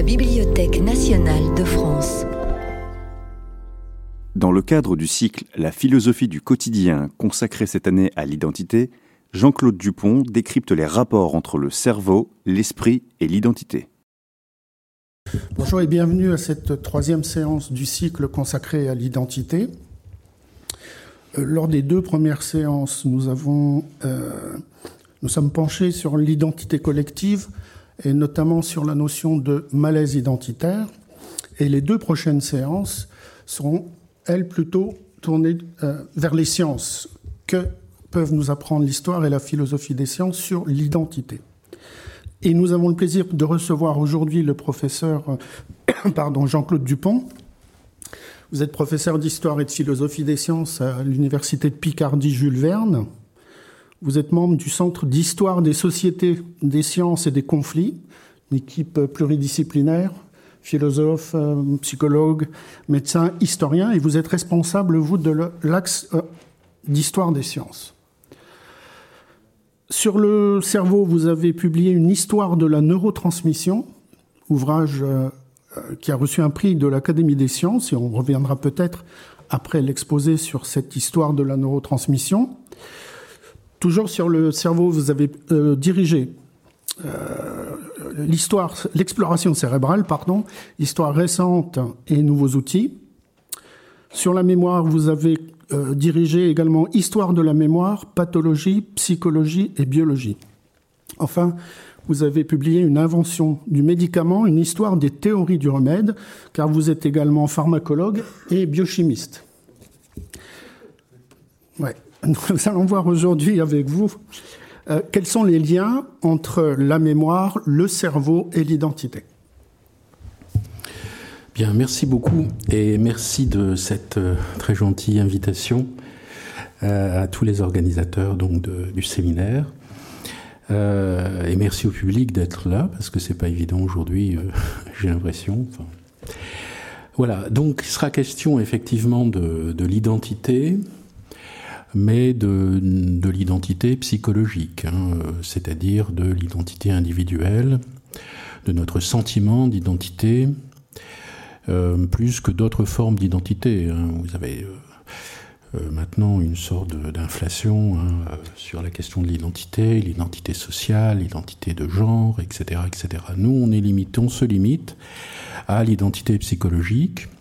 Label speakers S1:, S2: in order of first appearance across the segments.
S1: la Bibliothèque nationale de France.
S2: Dans le cadre du cycle La philosophie du quotidien consacré cette année à l'identité, Jean-Claude Dupont décrypte les rapports entre le cerveau, l'esprit et l'identité.
S3: Bonjour et bienvenue à cette troisième séance du cycle consacré à l'identité. Euh, lors des deux premières séances, nous avons euh, nous sommes penchés sur l'identité collective et notamment sur la notion de malaise identitaire. Et les deux prochaines séances seront, elles, plutôt tournées euh, vers les sciences. Que peuvent nous apprendre l'histoire et la philosophie des sciences sur l'identité Et nous avons le plaisir de recevoir aujourd'hui le professeur pardon, Jean-Claude Dupont. Vous êtes professeur d'histoire et de philosophie des sciences à l'Université de Picardie Jules Verne. Vous êtes membre du Centre d'histoire des sociétés, des sciences et des conflits, une équipe pluridisciplinaire, philosophe, euh, psychologue, médecin, historien, et vous êtes responsable, vous, de l'axe euh, d'histoire des sciences. Sur le cerveau, vous avez publié une histoire de la neurotransmission, ouvrage euh, qui a reçu un prix de l'Académie des sciences, et on reviendra peut-être après l'exposé sur cette histoire de la neurotransmission. Toujours sur le cerveau, vous avez euh, dirigé euh, l'histoire, l'exploration cérébrale, pardon, histoire récente et nouveaux outils. Sur la mémoire, vous avez euh, dirigé également histoire de la mémoire, pathologie, psychologie et biologie. Enfin, vous avez publié une invention du médicament, une histoire des théories du remède, car vous êtes également pharmacologue et biochimiste. Ouais. Nous allons voir aujourd'hui avec vous euh, quels sont les liens entre la mémoire, le cerveau et l'identité.
S4: Bien, merci beaucoup et merci de cette euh, très gentille invitation euh, à tous les organisateurs donc du séminaire. et merci au public d'être là parce que c'est pas évident aujourd'hui, j'ai l'impression. voilà, donc il sera question effectivement de, de l'identité, mais de, de l'identité psychologique, hein, c'est-à-dire de l'identité individuelle, de notre sentiment d'identité, euh, plus que d'autres formes d'identité. Hein. Vous avez euh, euh, maintenant une sorte d'inflation hein, sur la question de l'identité, l'identité sociale, l'identité de genre, etc., etc. Nous, on est limité, on se limite à l'identité psychologique euh,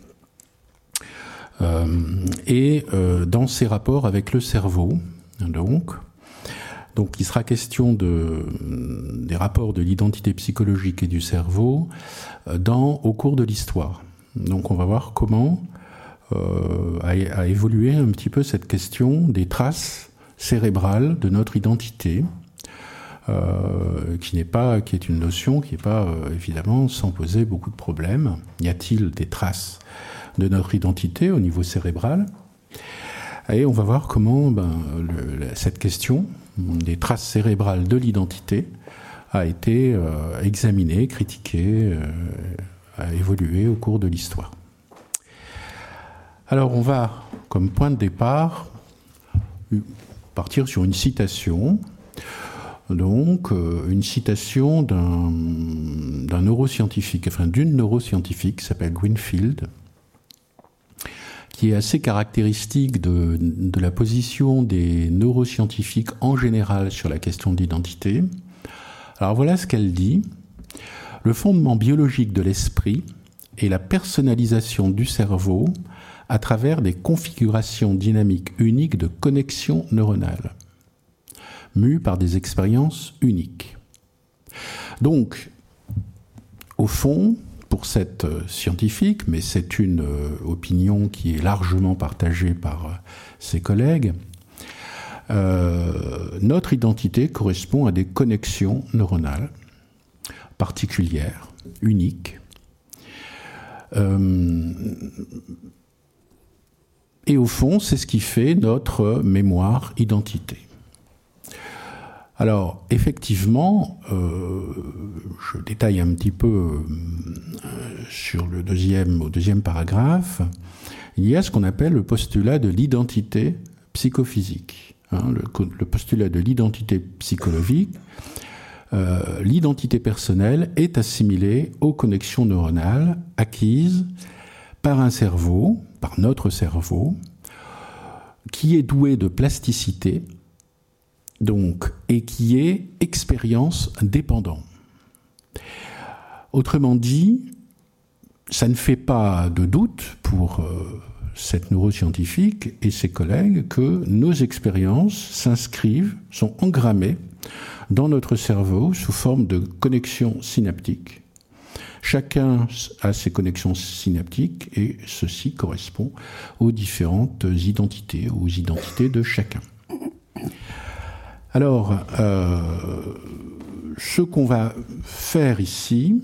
S4: et euh, dans ses rapports avec le cerveau, donc, donc il sera question de, des rapports de l'identité psychologique et du cerveau euh, dans, au cours de l'histoire. Donc on va voir comment euh, a, a, évolué un petit peu cette question des traces cérébrales de notre identité, euh, qui n'est pas, qui est une notion qui n'est pas euh, évidemment sans poser beaucoup de problèmes. Y a-t-il des traces de notre identité au niveau cérébral. Et on va voir comment ben, cette question des traces cérébrales de l'identité a été euh, examinée, critiquée, euh, a évolué au cours de l'histoire. Alors on va, comme point de départ, partir sur une citation. Donc, euh, une citation d'un neuroscientifique, enfin d'une neuroscientifique qui s'appelle Winfield, qui est assez caractéristique de, la position des neuroscientifiques en général sur la question de l'identité. Alors voilà ce qu'elle dit. Le fondement biologique de l'esprit est la personnalisation du cerveau à travers des configurations dynamiques uniques de connexion neuronale, mues par des expériences uniques. Donc, au fond, pour cette euh, scientifique, mais c'est une euh, opinion qui est largement partagée par euh, ses collègues. Notre identité correspond à des connexions neuronales particulières, uniques. Et au fond, c'est ce qui fait notre mémoire identité. Alors, effectivement, euh, je détaille un petit peu euh, sur le deuxième, au deuxième paragraphe, il y a ce qu'on appelle le postulat de l'identité psychophysique. Hein, le, postulat de l'identité psychologique euh, l'identité personnelle est assimilée aux connexions neuronales acquises par un cerveau, par notre cerveau, qui est doué de plasticité, et qui est expérience dépendant. Autrement dit, ça ne fait pas de doute pour euh, cette neuroscientifique et ses collègues que nos expériences s'inscrivent, sont engrammées dans notre cerveau sous forme de connexions synaptiques. Chacun a ses connexions synaptiques et ceci correspond aux différentes identités, aux identités de chacun. Alors, euh, ce qu'on va faire ici,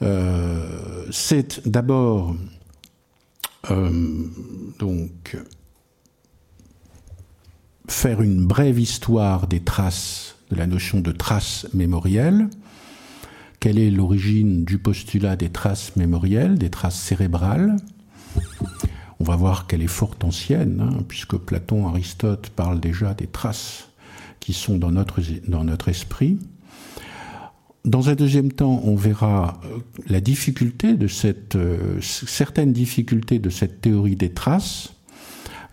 S4: euh, c'est d'abord euh, donc faire une brève histoire des traces, de la notion de traces mémorielles. Quelle est l'origine du postulat des traces mémorielles, des traces cérébrales? On va voir qu'elle est fort ancienne, hein, puisque Platon, Aristote parlent déjà des traces qui sont dans notre, esprit. Dans un deuxième temps, on verra euh, la difficulté de cette, euh, certaines difficultés de cette théorie des traces,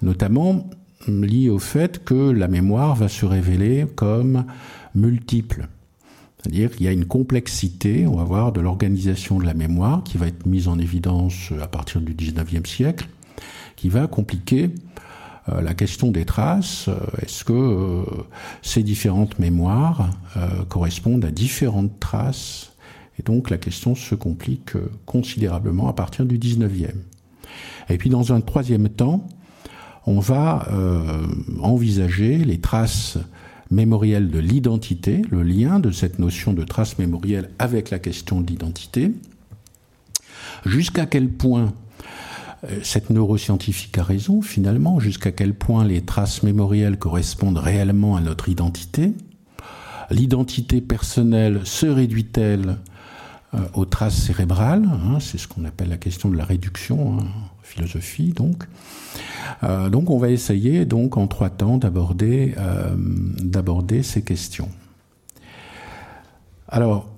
S4: notamment liées au fait que la mémoire va se révéler comme multiple. C'est-à-dire qu'il y a une complexité, on va voir, de l'organisation de la mémoire qui va être mise en évidence à partir du 19e siècle, qui va compliquer euh, la question des traces, euh, est-ce que euh, ces différentes mémoires correspondent à différentes traces? Et donc la question se complique considérablement à partir du 19e. Et puis dans un troisième temps, on va envisager les traces mémorielles de l'identité, le lien de cette notion de trace mémorielle avec la question de l'identité, jusqu'à quel point cette neuroscientifique a raison finalement, jusqu'à quel point les traces mémorielles correspondent réellement à notre identité. L'identité personnelle se réduit-elle euh, aux traces cérébrales hein, C'est ce qu'on appelle la question de la réduction, hein, philosophie donc. Euh, donc on va essayer donc en trois temps d'aborder d'aborder ces questions. Alors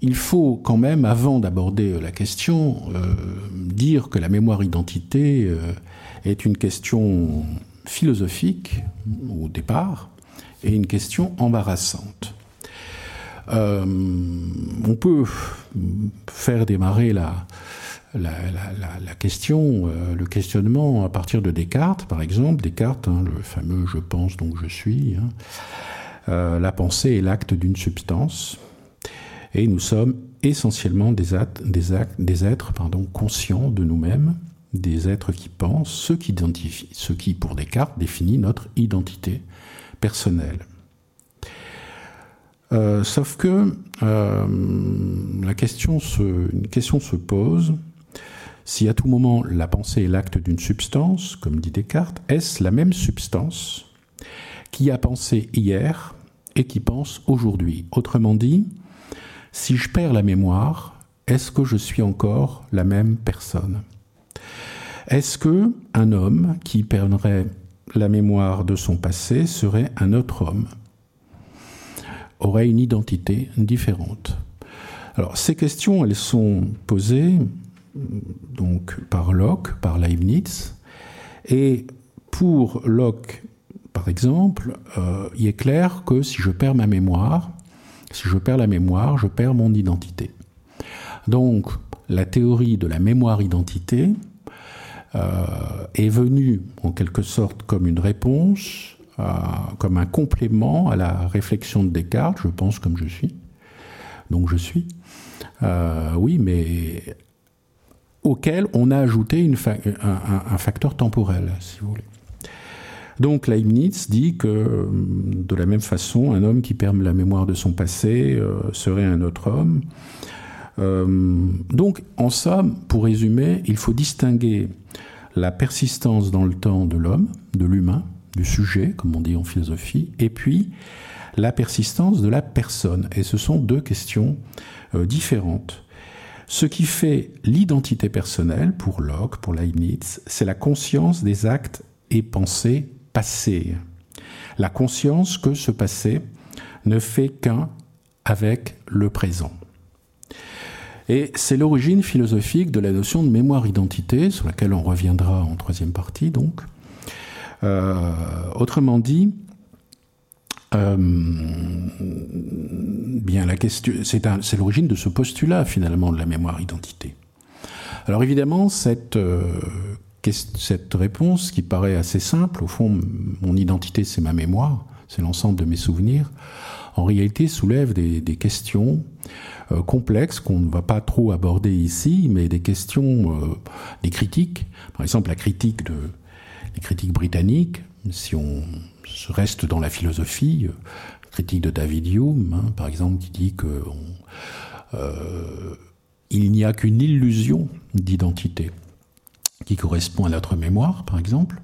S4: il faut quand même, avant d'aborder euh, la question, euh, dire que la mémoire identité euh, est une question philosophique au départ et une question embarrassante. on peut faire démarrer la, question, le questionnement à partir de Descartes, par exemple. Descartes, hein, le fameux je pense donc je suis. Hein. la pensée est l'acte d'une substance. Et nous sommes essentiellement des, des, êtres pardon, conscients de nous-mêmes, des êtres qui pensent, ce qui, qui, pour Descartes, définit notre identité personnelle. Euh, sauf que euh, la question se, une question se pose si à tout moment la pensée est l'acte d'une substance, comme dit Descartes, est-ce la même substance qui a pensé hier et qui pense aujourd'hui? Autrement dit, si je perds la mémoire, est-ce que je suis encore la même personne? Est-ce que un homme qui perdrait la mémoire de son passé serait un autre homme? Aurait une identité différente? Alors ces questions, elles sont posées donc par Locke, par Leibniz, et pour Locke, par exemple, euh, il est clair que si je perds ma mémoire, si je perds la mémoire, je perds mon identité. Donc, la théorie de la mémoire-identité euh, est venue en quelque sorte comme une réponse, euh, comme un complément à la réflexion de Descartes, je pense comme je suis. Donc je suis. Euh, oui, mais auquel on a ajouté un facteur temporel, si vous voulez. Donc Leibniz dit que de la même façon, un homme qui perd la mémoire de son passé euh, serait un autre homme. Euh, donc, en somme, pour résumer, il faut distinguer la persistance dans le temps de l'homme, de l'humain, du sujet, comme on dit en philosophie, et puis la persistance de la personne. Et ce sont deux questions euh, différentes. Ce qui fait l'identité personnelle pour Locke, pour Leibniz, c'est la conscience des actes et pensées passé. la conscience que ce passé ne fait qu'un avec le présent. Et c'est l'origine philosophique de la notion de mémoire-identité, sur laquelle on reviendra en troisième partie, donc. Euh, autrement dit, euh, c'est l'origine de ce postulat finalement de la mémoire-identité. Alors évidemment, cette euh, cette réponse qui paraît assez simple, au fond, mon identité c'est ma mémoire, c'est l'ensemble de mes souvenirs, en réalité soulève des, questions euh, complexes qu'on ne va pas trop aborder ici, mais des questions, euh, des critiques, par exemple la critique de critiques britanniques, si on reste dans la philosophie, euh, critique de David Hume, hein, par exemple, qui dit que il n'y a qu'une illusion d'identité qui correspond à notre mémoire, par exemple,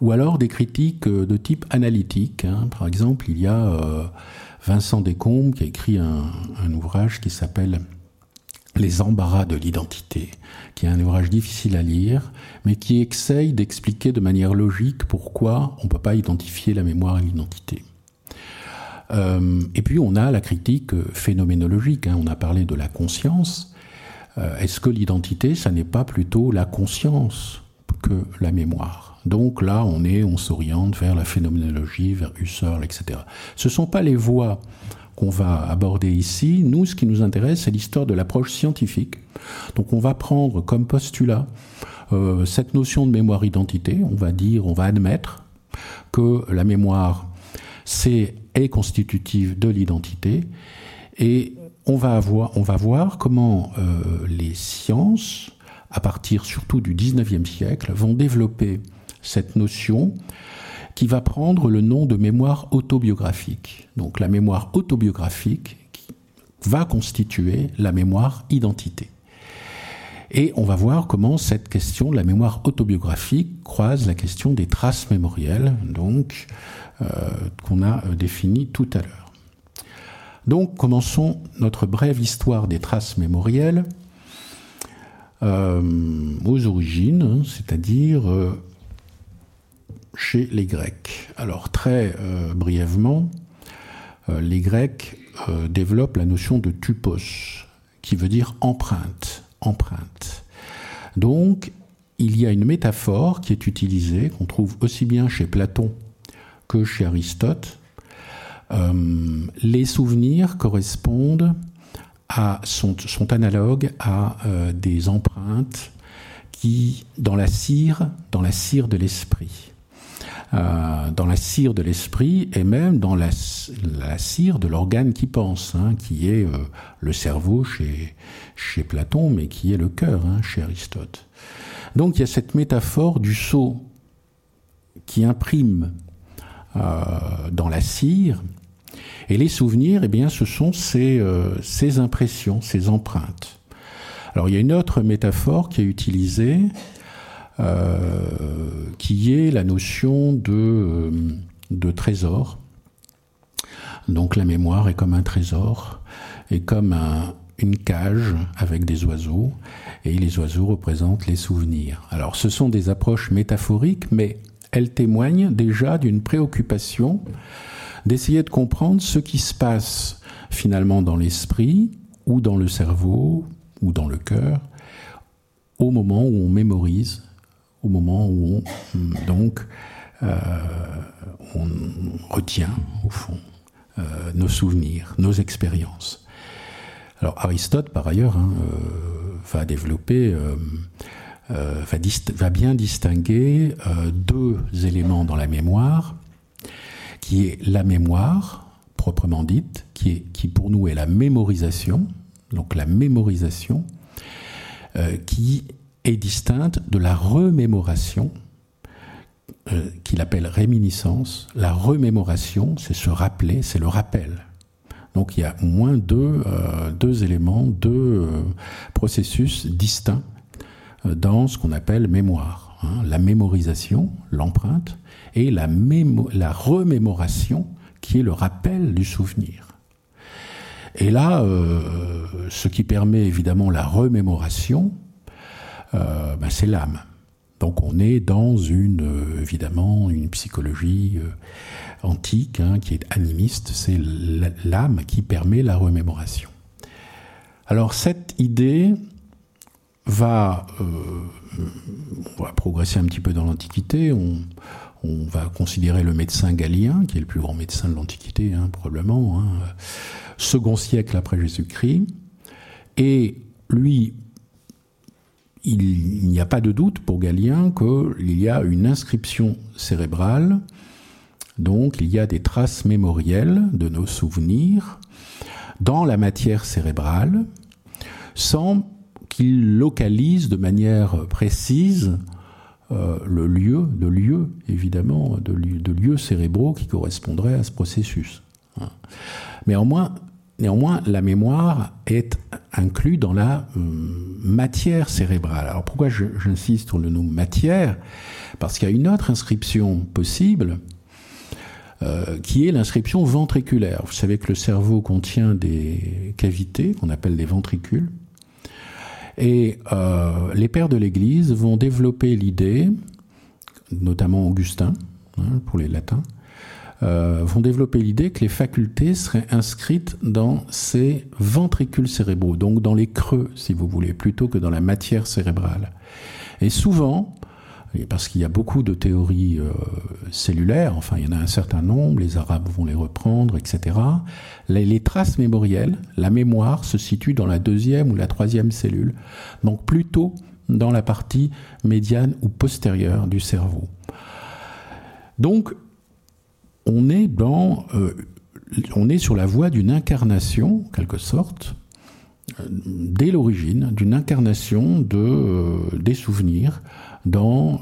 S4: ou alors des critiques euh, de type analytique. Hein. Par exemple, il y a euh, Vincent Descombes qui a écrit un, ouvrage qui s'appelle Les embarras de l'identité, qui est un ouvrage difficile à lire, mais qui essaye d'expliquer de manière logique pourquoi on ne peut pas identifier la mémoire et l'identité. Euh, et puis on a la critique phénoménologique, hein. on a parlé de la conscience, est-ce que l'identité, ça n'est pas plutôt la conscience que la mémoire? Donc là, on est, on s'oriente vers la phénoménologie, vers Husserl, etc. Ce ne sont pas les voies qu'on va aborder ici. Nous, ce qui nous intéresse, c'est l'histoire de l'approche scientifique. Donc on va prendre comme postulat euh, cette notion de mémoire-identité. On va dire, on va admettre que la mémoire, c'est est constitutive de l'identité. Et on va, avoir, on va voir comment euh, les sciences, à partir surtout du 19e siècle, vont développer cette notion qui va prendre le nom de mémoire autobiographique. Donc la mémoire autobiographique va constituer la mémoire identité. Et on va voir comment cette question la mémoire autobiographique croise la question des traces mémorielles, donc euh, qu'on a euh, définies tout à l'heure. Donc commençons notre brève histoire des traces mémorielles euh, aux origines, hein, c'est-à-dire euh, chez les Grecs. Alors très euh, brièvement, les Grecs développent la notion de tupos, qui veut dire empreinte, empreinte. Donc il y a une métaphore qui est utilisée, qu'on trouve aussi bien chez Platon que chez Aristote, les souvenirs correspondent à, sont, analogues à euh, des empreintes qui, dans la cire, dans la cire de l'esprit, euh, dans la cire de l'esprit et même dans la, cire de l'organe qui pense, hein, qui est le cerveau chez, chez Platon, mais qui est le cœur hein, chez Aristote. Donc il y a cette métaphore du sceau qui imprime dans la cire et les souvenirs, eh bien, ce sont ces, euh, ces impressions, ces empreintes. Alors, il y a une autre métaphore qui est utilisée, euh, qui est la notion de, euh, de trésor. Donc, la mémoire est comme un trésor, et comme un, une cage avec des oiseaux, et les oiseaux représentent les souvenirs. Alors, ce sont des approches métaphoriques, mais elles témoignent déjà d'une préoccupation d'essayer de comprendre ce qui se passe finalement dans l'esprit ou dans le cerveau ou dans le cœur au moment où on mémorise, au moment où on donc euh, on retient au fond euh, nos souvenirs, nos expériences. Alors Aristote, par ailleurs, hein, euh, va développer, va, va, bien distinguer deux éléments dans la mémoire qui est la mémoire, proprement dite, qui, est, qui pour nous est la mémorisation, donc la mémorisation, euh, qui est distincte de la remémoration, euh, qu'il appelle réminiscence. La remémoration, c'est se rappeler, c'est le rappel. Donc il y a moins deux, euh, deux éléments, deux processus distincts dans ce qu'on appelle mémoire. Hein. la mémorisation, l'empreinte, et la, remémoration qui est le rappel du souvenir. Et là, euh, ce qui permet évidemment la remémoration, euh, ben, c'est l'âme. Donc on est dans une, euh, évidemment, une psychologie antique hein, qui est animiste, c'est l'âme qui permet la remémoration. Alors cette idée va, euh, on va progresser un petit peu dans l'Antiquité, on, va considérer le médecin Galien, qui est le plus grand médecin de l'Antiquité, hein, probablement, hein, second siècle après Jésus-Christ, et lui il n'y a pas de doute pour Galien qu'il y a une inscription cérébrale, donc il y a des traces mémorielles de nos souvenirs dans la matière cérébrale, sans qu'il localise de manière précise euh, le lieu, de lieu évidemment, de, lieux cérébraux qui correspondraient à ce processus. Mais en moins, Néanmoins, la mémoire est inclue dans la euh, matière cérébrale. Alors pourquoi j'insiste sur le nom matière? Parce qu'il y a une autre inscription possible, euh, qui est l'inscription ventriculaire. Vous savez que le cerveau contient des cavités qu'on appelle des ventricules. Et euh, les pères de l'Église vont développer l'idée, notamment Augustin, hein, pour les latins, euh, vont développer l'idée que les facultés seraient inscrites dans ces ventricules cérébraux, donc dans les creux, si vous voulez, plutôt que dans la matière cérébrale. Et souvent, parce qu'il y a beaucoup de théories euh, cellulaires, enfin il y en a un certain nombre, les Arabes vont les reprendre, etc. Les, traces mémorielles, la mémoire se situe dans la deuxième ou la troisième cellule, donc plutôt dans la partie médiane ou postérieure du cerveau. Donc on est dans, euh, on est sur la voie d'une incarnation, en quelque sorte, euh, dès l'origine, d'une incarnation de, des souvenirs dans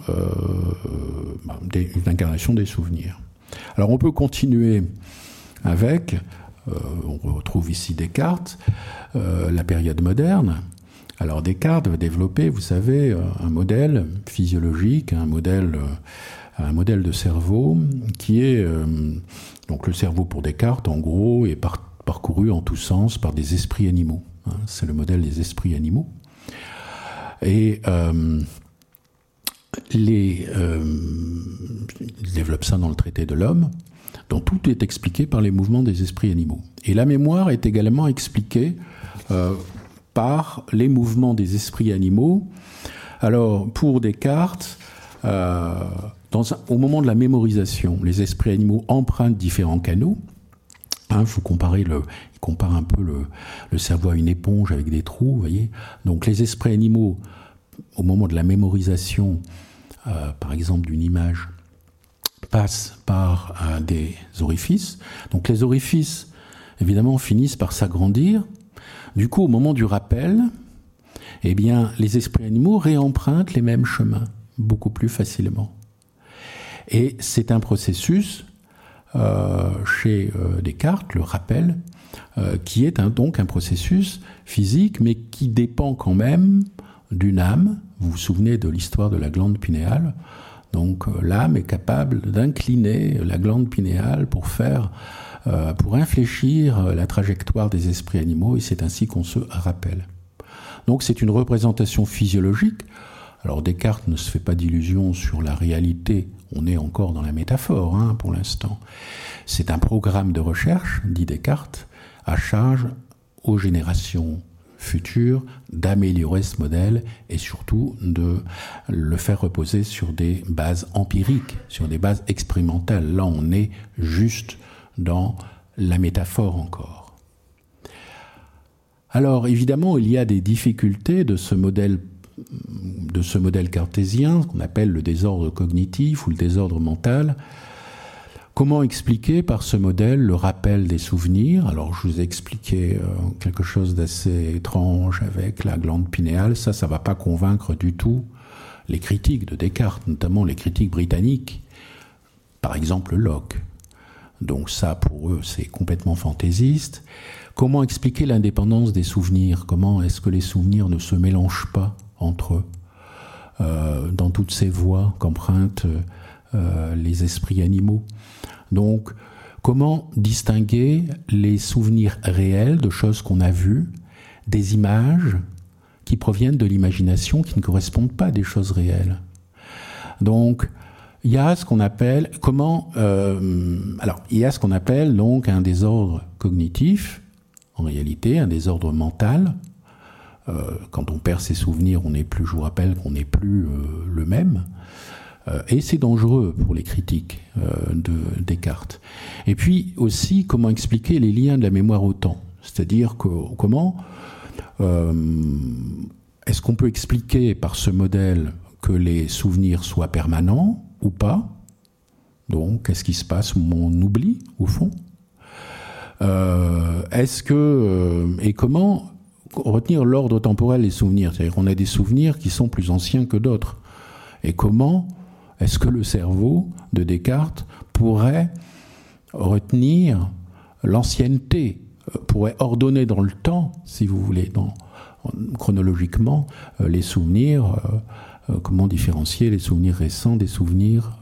S4: bah, une incarnation des souvenirs. Alors on peut continuer avec, on retrouve ici Descartes, la période moderne. Alors Descartes va développer, vous savez, un modèle physiologique, un modèle un modèle de cerveau qui est euh, donc le cerveau pour Descartes en gros est parcouru en tous sens par des esprits animaux. Hein. c'est le modèle des esprits animaux. Et euh, les, euh, il développe ça dans le traité de l'homme, dont tout est expliqué par les mouvements des esprits animaux. Et la mémoire est également expliquée par les mouvements des esprits animaux. Alors, pour Descartes, au moment de la mémorisation, les esprits animaux empruntent différents canaux. Hein, faut comparer le, il compare un peu le, cerveau à une éponge avec des trous, vous voyez. Donc les esprits animaux, au moment de la mémorisation, euh, par exemple d'une image, passent par des orifices. Donc les orifices, évidemment, finissent par s'agrandir. Du coup, au moment du rappel, eh bien, les esprits animaux réempruntent les mêmes chemins beaucoup plus facilement. Et c'est un processus euh, chez euh, Descartes, le rappel, qui est donc un processus physique, mais qui dépend quand même d'une âme. Vous vous souvenez de l'histoire de la glande pinéale? Donc l'âme est capable d'incliner la glande pinéale pour faire, pour infléchir la trajectoire des esprits animaux, et c'est ainsi qu'on se rappelle. Donc c'est une représentation physiologique. Alors Descartes ne se fait pas d'illusions sur la réalité on est encore dans la métaphore hein, pour l'instant. C'est un programme de recherche, dit Descartes, à charge aux générations futures d'améliorer ce modèle et surtout de le faire reposer sur des bases empiriques, sur des bases expérimentales. Là, on est juste dans la métaphore encore. Alors évidemment, il y a des difficultés de ce modèle de ce modèle cartésien, qu'on appelle le désordre cognitif ou le désordre mental. Comment expliquer par ce modèle le rappel des souvenirs? Alors, je vous ai expliqué euh, quelque chose d'assez étrange avec la glande pinéale. Ça, ça va pas convaincre du tout les critiques de Descartes, notamment les critiques britanniques. Par exemple, Locke. Donc ça, pour eux, c'est complètement fantaisiste. Comment expliquer l'indépendance des souvenirs? Comment est-ce que les souvenirs ne se mélangent pas entre eux, euh, dans toutes ces voies qu'empruntent euh, les esprits animaux. Donc, comment distinguer les souvenirs réels de choses qu'on a vues des images qui proviennent de l'imagination qui ne correspondent pas à des choses réelles? Donc, il y a ce qu'on appelle comment euh, alors il y a ce qu'on appelle donc un désordre cognitif en réalité un désordre mental. Euh, quand on perd ses souvenirs on n'est plus je vous rappelle qu'on n'est plus le même et c'est dangereux pour les critiques euh, de Descartes et puis aussi comment expliquer les liens de la mémoire au temps? C'est-à-dire que comment euh, est-ce qu'on peut expliquer par ce modèle que les souvenirs soient permanents ou pas? Donc, qu'est-ce qui se passe? On oublie, au fond. Euh, Est-ce que euh, et comment retenir l'ordre temporel des souvenirs? C'est-à-dire qu'on a des souvenirs qui sont plus anciens que d'autres. Et comment est-ce que le cerveau de Descartes pourrait retenir l'ancienneté, euh, pourrait ordonner dans le temps, si vous voulez, chronologiquement, euh, les souvenirs euh, comment différencier les souvenirs récents des souvenirs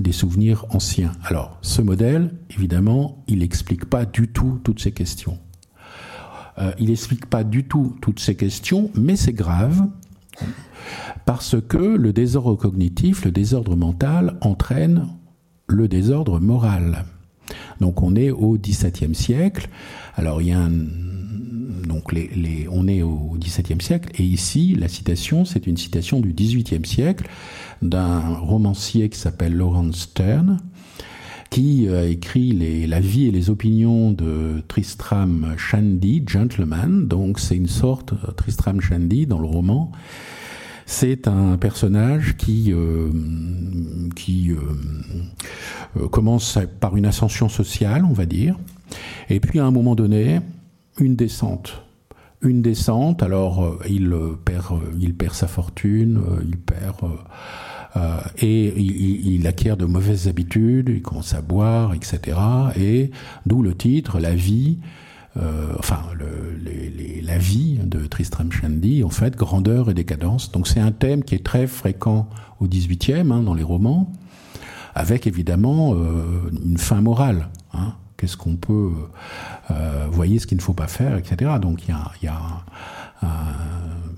S4: des souvenirs anciens? Alors ce modèle évidemment il n'explique pas du tout toutes ces questions. Il n'explique pas du tout toutes ces questions mais c'est grave parce que le désordre cognitif le désordre mental entraîne le désordre moral. Donc on est au XVIIe siècle. Alors il y a on est au XVIIe siècle. Et ici la citation c'est une citation du XVIIIe siècle d'un romancier qui s'appelle Lawrence Stern qui a écrit la vie et les opinions de Tristram Shandy gentleman. Donc c'est une sorte Tristram Shandy dans le roman. C'est un personnage qui euh, qui euh, euh, commence par une ascension sociale on va dire. Et puis à un moment donné une descente. Une descente alors euh, il perd euh, il perd sa fortune euh, il perd euh, euh, et il, il acquiert de mauvaises habitudes il commence à boire etc et d'où le titre la vie euh, enfin le, les, la vie de Tristram Shandy en fait grandeur et décadence. Donc c'est un thème qui est très fréquent au 18e hein, dans les romans avec évidemment euh, une fin morale hein. Qu'est-ce qu'on peut euh, voyez ce qu'il ne faut pas faire etc donc il ya, y a euh,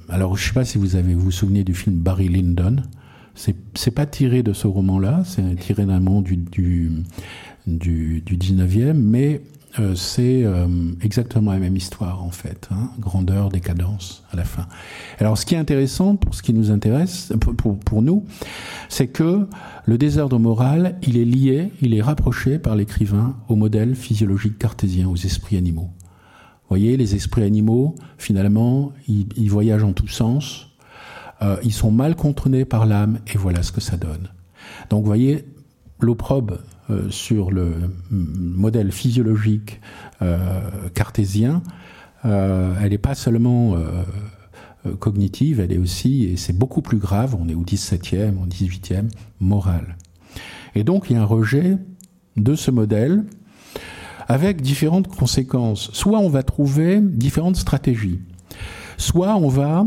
S4: alors je sais pas si vous avez vous, vous souvenez du film Barry Lyndon c'est pas tiré de ce roman là c'est tiré d'un monde du, du, du, du 19e mais euh, c'est euh, exactement la même histoire en fait hein. Grandeur décadence à la fin. Alors ce qui est intéressant pour ce qui nous intéresse pour, pour, pour nous c'est que le désordre moral il est lié il est rapproché par l'écrivain au modèle physiologique cartésien aux esprits animaux. Voyez les esprits animaux finalement ils, ils voyagent en tous sens euh, ils sont mal contrôlés par l'âme et voilà ce que ça donne donc voyez l'opprobe Euh, sur le modèle physiologique euh, cartésien, elle n'est pas seulement cognitive, elle est aussi et c'est beaucoup plus grave, on est au 17e, au 18e morale. Et donc il y a un rejet de ce modèle avec différentes conséquences. Soit on va trouver différentes stratégies, soit on va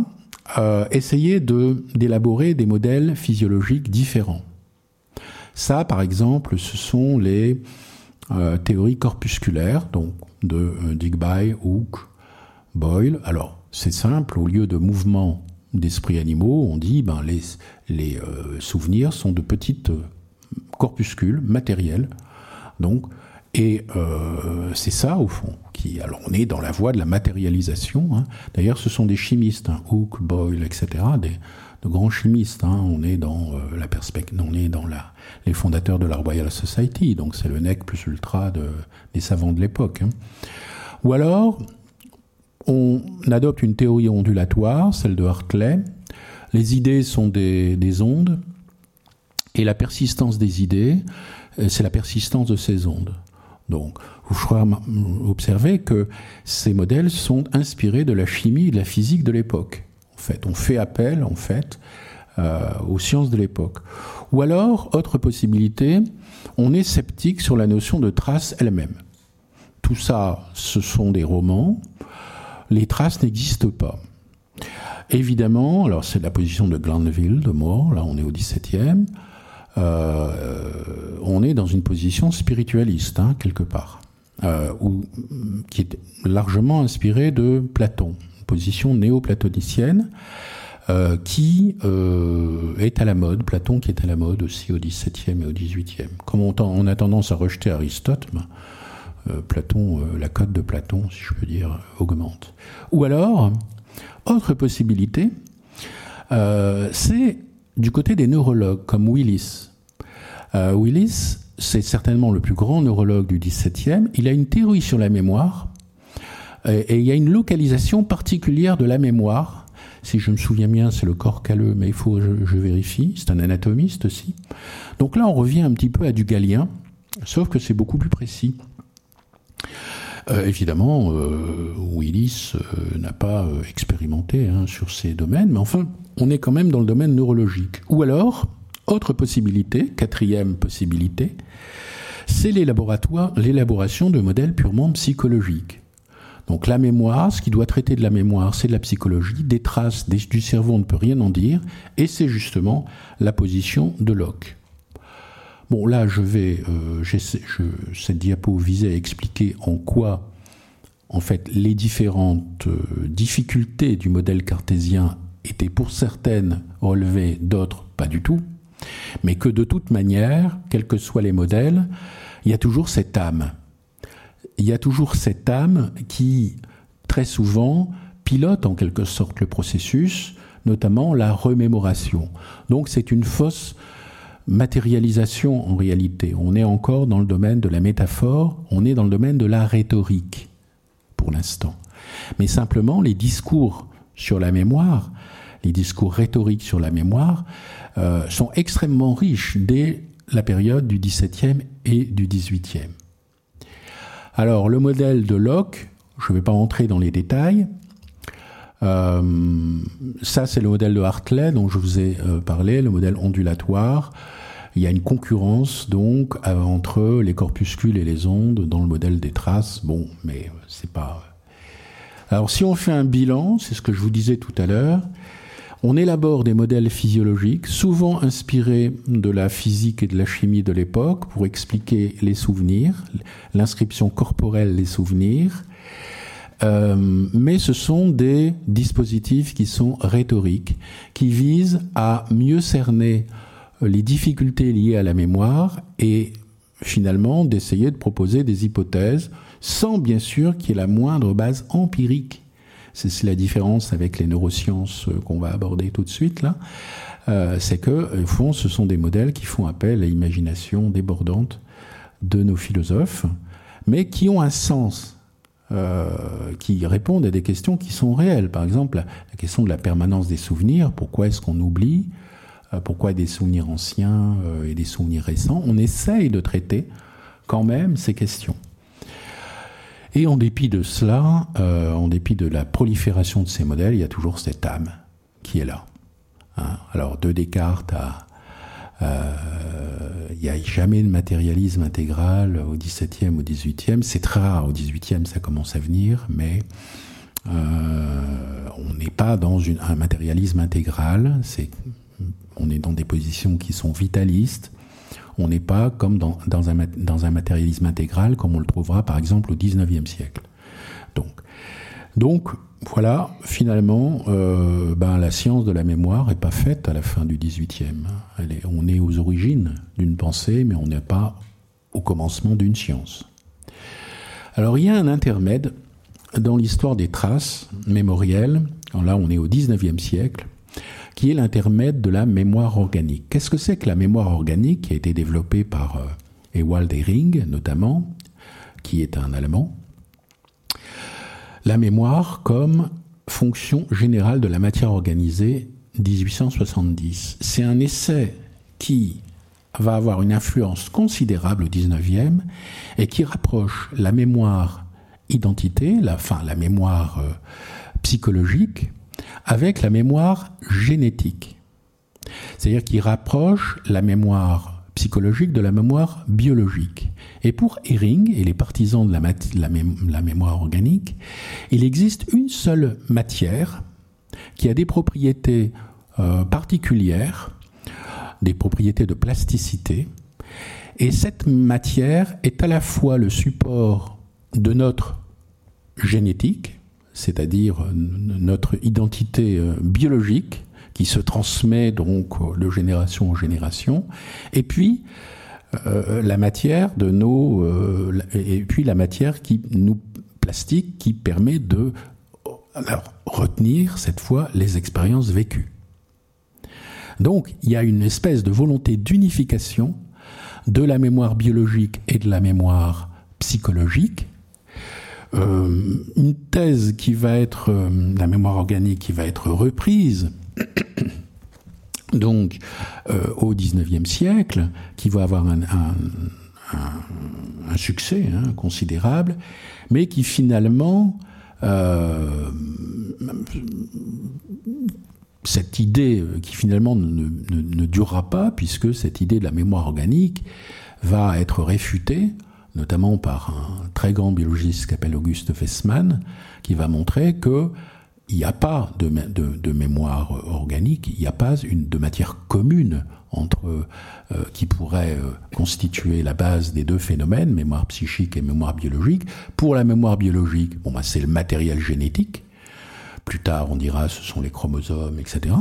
S4: euh, essayer d'élaborer de, des modèles physiologiques différents. Ça, par exemple, ce sont les euh, théories corpusculaires, donc de euh, Digby, Hooke, Boyle. Alors, c'est simple, au lieu de mouvements d'esprits animaux, on dit ben, les, les souvenirs sont de petites corpuscules matériels. Donc, et euh, c'est ça, au fond, qui. Alors, on est dans la voie de la matérialisation. D'ailleurs, ce sont des chimistes, hein, Hooke, Boyle, etc., des, de grands chimistes. Hein. On est dans euh, la perspective, on est dans la, les fondateurs de la Royal Society, donc c'est le nec plus ultra de, des savants de l'époque. Hein. Ou alors, on adopte une théorie ondulatoire, celle de Hartley. Les idées sont des, des ondes, et la persistance des idées, euh, c'est la persistance de ces ondes. Donc, vous ferez observer que ces modèles sont inspirés de la chimie et de la physique de l'époque. Fait on fait appel en fait euh, aux sciences de l'époque. Ou alors autre possibilité on est sceptique sur la notion de trace elle-même tout ça ce sont des romans. Les traces n'existent pas. Évidemment alors c'est la position de Glanville de mort là on est au 17e euh, on est dans une position spiritualiste hein, quelque part euh, ou qui est largement inspiré de Platon position néoplatonicienne euh, qui euh, est à la mode, Platon qui est à la mode aussi au XVIIe et au XVIIIe. Comme on, a tendance à rejeter Aristote, euh, Platon, la cote de Platon, si je peux dire, augmente. Ou alors, autre possibilité, c'est du côté des neurologues comme Willis. Willis, c'est certainement le plus grand neurologue du XVIIe. Il a une théorie sur la mémoire et il y a une localisation particulière de la mémoire si je me souviens bien, c'est le corps calleux, mais il faut que je, vérifie. C'est un anatomiste aussi. Donc là, on revient un petit peu à du galien, sauf que c'est beaucoup plus précis. Euh, évidemment, euh, Willis euh, n'a pas expérimenté hein, sur ces domaines, mais enfin, on est quand même dans le domaine neurologique. Ou alors, autre possibilité, quatrième possibilité, c'est l'élaboration de modèles purement psychologiques. Donc la mémoire, ce qui doit traiter de la mémoire, c'est de la psychologie, des traces du cerveau, on ne peut rien en dire, et c'est justement la position de Locke. Bon, là, je vais, euh, cette diapo visait à expliquer en quoi, en fait, les différentes euh, difficultés du modèle cartésien étaient pour certaines relevées, d'autres pas du tout, mais que de toute manière, quels que soient les modèles, il y a toujours cette âme il y a toujours cette âme qui, très souvent, pilote en quelque sorte le processus, notamment la remémoration. Donc c'est une fausse matérialisation en réalité. On est encore dans le domaine de la métaphore, on est dans le domaine de la rhétorique pour l'instant. Mais simplement, les discours sur la mémoire, les discours rhétoriques sur la mémoire, euh, sont extrêmement riches dès la période du XVIIe et du XVIIIe. Alors, le modèle de Locke, je ne vais pas rentrer dans les détails. Euh, ça, c'est le modèle de Hartley dont je vous ai euh, parlé, le modèle ondulatoire. Il y a une concurrence donc entre les corpuscules et les ondes dans le modèle des traces. Bon, mais c'est pas. Alors, si on fait un bilan, c'est ce que je vous disais tout à l'heure, on élabore des modèles physiologiques, souvent inspirés de la physique et de la chimie de l'époque, pour expliquer les souvenirs, l'inscription corporelle des souvenirs. Euh, mais ce sont des dispositifs qui sont rhétoriques, qui visent à mieux cerner les difficultés liées à la mémoire et finalement d'essayer de proposer des hypothèses sans bien sûr qu'il y ait la moindre base empirique c'est la différence avec les neurosciences euh, qu'on va aborder tout de suite là. Euh, c'est que, au fond, ce sont des modèles qui font appel à l'imagination débordante de nos philosophes, mais qui ont un sens, euh, qui répondent à des questions qui sont réelles. Par exemple, la, question de la permanence des souvenirs, pourquoi est-ce qu'on oublie? Pourquoi des souvenirs anciens et des souvenirs récents, on essaye de traiter quand même ces questions. Et en dépit de cela, euh, en dépit de la prolifération de ces modèles, il y a toujours cette âme qui est là. Hein. Alors de Descartes à euh, il n'y a jamais de matérialisme intégral au XVIIe, au XVIIIe. C'est très rare. Au XVIIIe, ça commence à venir, mais euh, on n'est pas dans un matérialisme intégral. On est dans des positions qui sont vitalistes. On n'est pas comme dans, un, matérialisme intégral comme on le trouvera par exemple au XIXe siècle. Donc, donc voilà, finalement, euh, ben, la science de la mémoire n'est pas faite à la fin du XVIIIe. on est aux origines d'une pensée, mais on n'est pas au commencement d'une science. Alors il y a un intermède dans l'histoire des traces mémorielles. là, on est au XIXe siècle qui est l'intermède de la mémoire organique. Qu'est-ce que c'est que la mémoire organique qui a été développée par euh, Ewald Hering notamment, qui est un Allemand La mémoire comme fonction générale de la matière organisée 1870. C'est un essai qui va avoir une influence considérable au 19e et qui rapproche la mémoire identité, la, enfin la mémoire euh, psychologique, avec la mémoire génétique. C'est-à-dire qu'il rapproche la mémoire psychologique de la mémoire biologique. Et pour Hering et les partisans de la, mémoire organique, il existe une seule matière qui a des propriétés euh, particulières, des propriétés de plasticité, et cette matière est à la fois le support de notre génétique, c'est-à-dire notre identité euh, biologique, qui se transmet donc de génération en génération, et puis euh, la matière de nos et puis la matière qui nous plastique qui permet de retenir cette fois les expériences vécues. Donc il y a une espèce de volonté d'unification de la mémoire biologique et de la mémoire psychologique. Euh, une thèse qui va être, euh, la mémoire organique qui va être reprise, donc euh, au XIXe siècle, qui va avoir un, succès hein, considérable, mais qui finalement cette idée euh, qui finalement ne, durera pas, puisque cette idée de la mémoire organique va être réfutée, notamment par un très grand biologiste qui s'appelle Auguste Fessmann, qui va montrer que il n'y a pas de, mémoire organique, il n'y a pas une, de matière commune entre euh, qui pourrait euh, constituer la base des deux phénomènes, mémoire psychique et mémoire biologique. Pour la mémoire biologique, bon, bah, c'est le matériel génétique, plus tard, on dira ce sont les chromosomes, etc.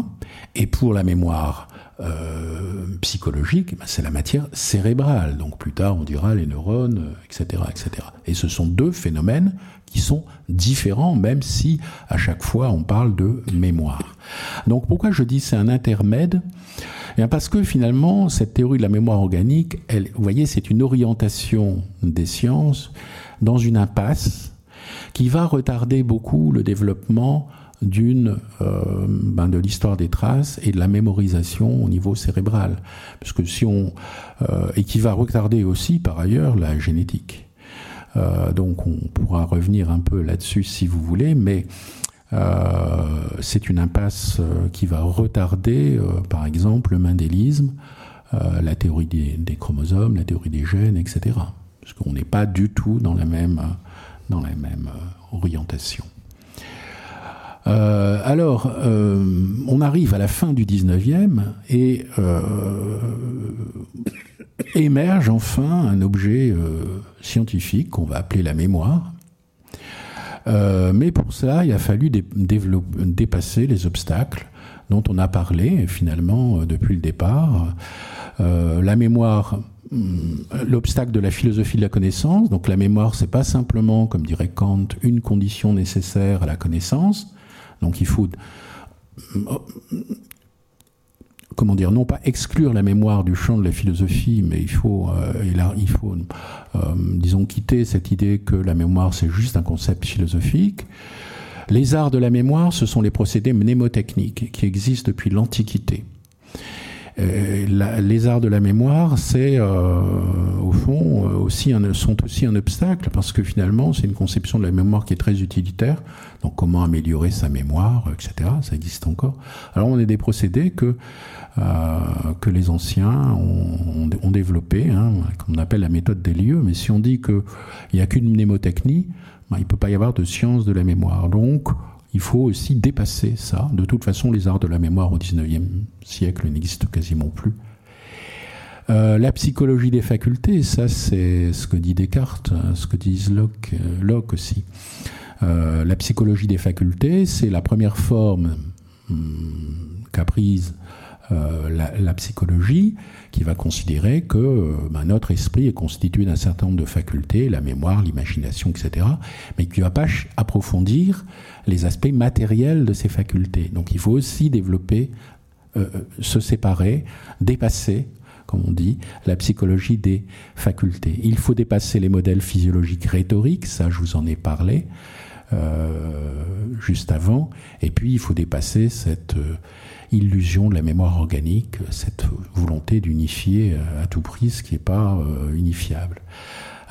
S4: Et pour la mémoire euh, psychologique, ben, c'est la matière cérébrale. Donc plus tard, on dira les neurones, etc., etc. Et ce sont deux phénomènes qui sont différents, même si à chaque fois on parle de mémoire. Donc pourquoi je dis c'est un intermède? Eh Parce que finalement, cette théorie de la mémoire organique, elle, vous voyez, c'est une orientation des sciences dans une impasse qui va retarder beaucoup le développement d'une euh, ben de l'histoire des traces et de la mémorisation au niveau cérébral, parce si on euh, et qui va retarder aussi par ailleurs la génétique. Euh, donc on pourra revenir un peu là-dessus si vous voulez, mais euh, c'est une impasse euh, qui va retarder, par exemple, le mandélisme, la théorie des, chromosomes, la théorie des gènes, etc. Parce qu'on n'est pas du tout dans la même dans la même orientation. Alors, on arrive à la fin du 19e et émerge enfin un objet scientifique qu'on va appeler la mémoire. mais pour cela, il a fallu dépasser les obstacles dont on a parlé finalement depuis le départ. la mémoire Hmm, l'obstacle de la philosophie de la connaissance. Donc la mémoire, c'est pas simplement, comme dirait Kant, une condition nécessaire à la connaissance. Donc il faut, hmm, comment dire, non pas exclure la mémoire du champ de la philosophie, mais il faut, euh, il faut, euh, disons, quitter cette idée que la mémoire c'est juste un concept philosophique. Les arts de la mémoire, ce sont les procédés mnémotechniques qui existent depuis l'Antiquité. Euh, les arts de la mémoire, c'est euh, au fond euh, aussi un, sont aussi un obstacle parce que finalement c'est une conception de la mémoire qui est très utilitaire. Donc comment améliorer sa mémoire, etc. Ça existe encore. Alors on a des procédés que que les anciens ont, développé, hein, qu'on appelle la méthode des lieux. Mais si on dit qu'il n'y a qu'une mnémotechnie, ben, il peut pas y avoir de science de la mémoire. Donc il faut aussi dépasser ça. De toute façon, les arts de la mémoire au XIXe siècle n'existent quasiment plus. Euh, la psychologie des facultés, ça c'est ce que dit Descartes, hein, ce que disent Locke, euh, aussi. Euh, la psychologie des facultés, c'est la première forme hum, qu'a prise la, la, psychologie qui va considérer que ben, notre esprit est constitué d'un certain nombre de facultés, la mémoire, l'imagination, etc., mais qui ne va pas approfondir les aspects matériels de ces facultés. Donc il faut aussi développer, euh, euh, se séparer, dépasser, comme on dit, la psychologie des facultés. Il faut dépasser les modèles physiologiques rhétoriques, ça je vous en ai parlé euh, juste avant, et puis il faut dépasser cette illusion de la mémoire organique, cette volonté d'unifier à tout prix ce qui n'est pas unifiable.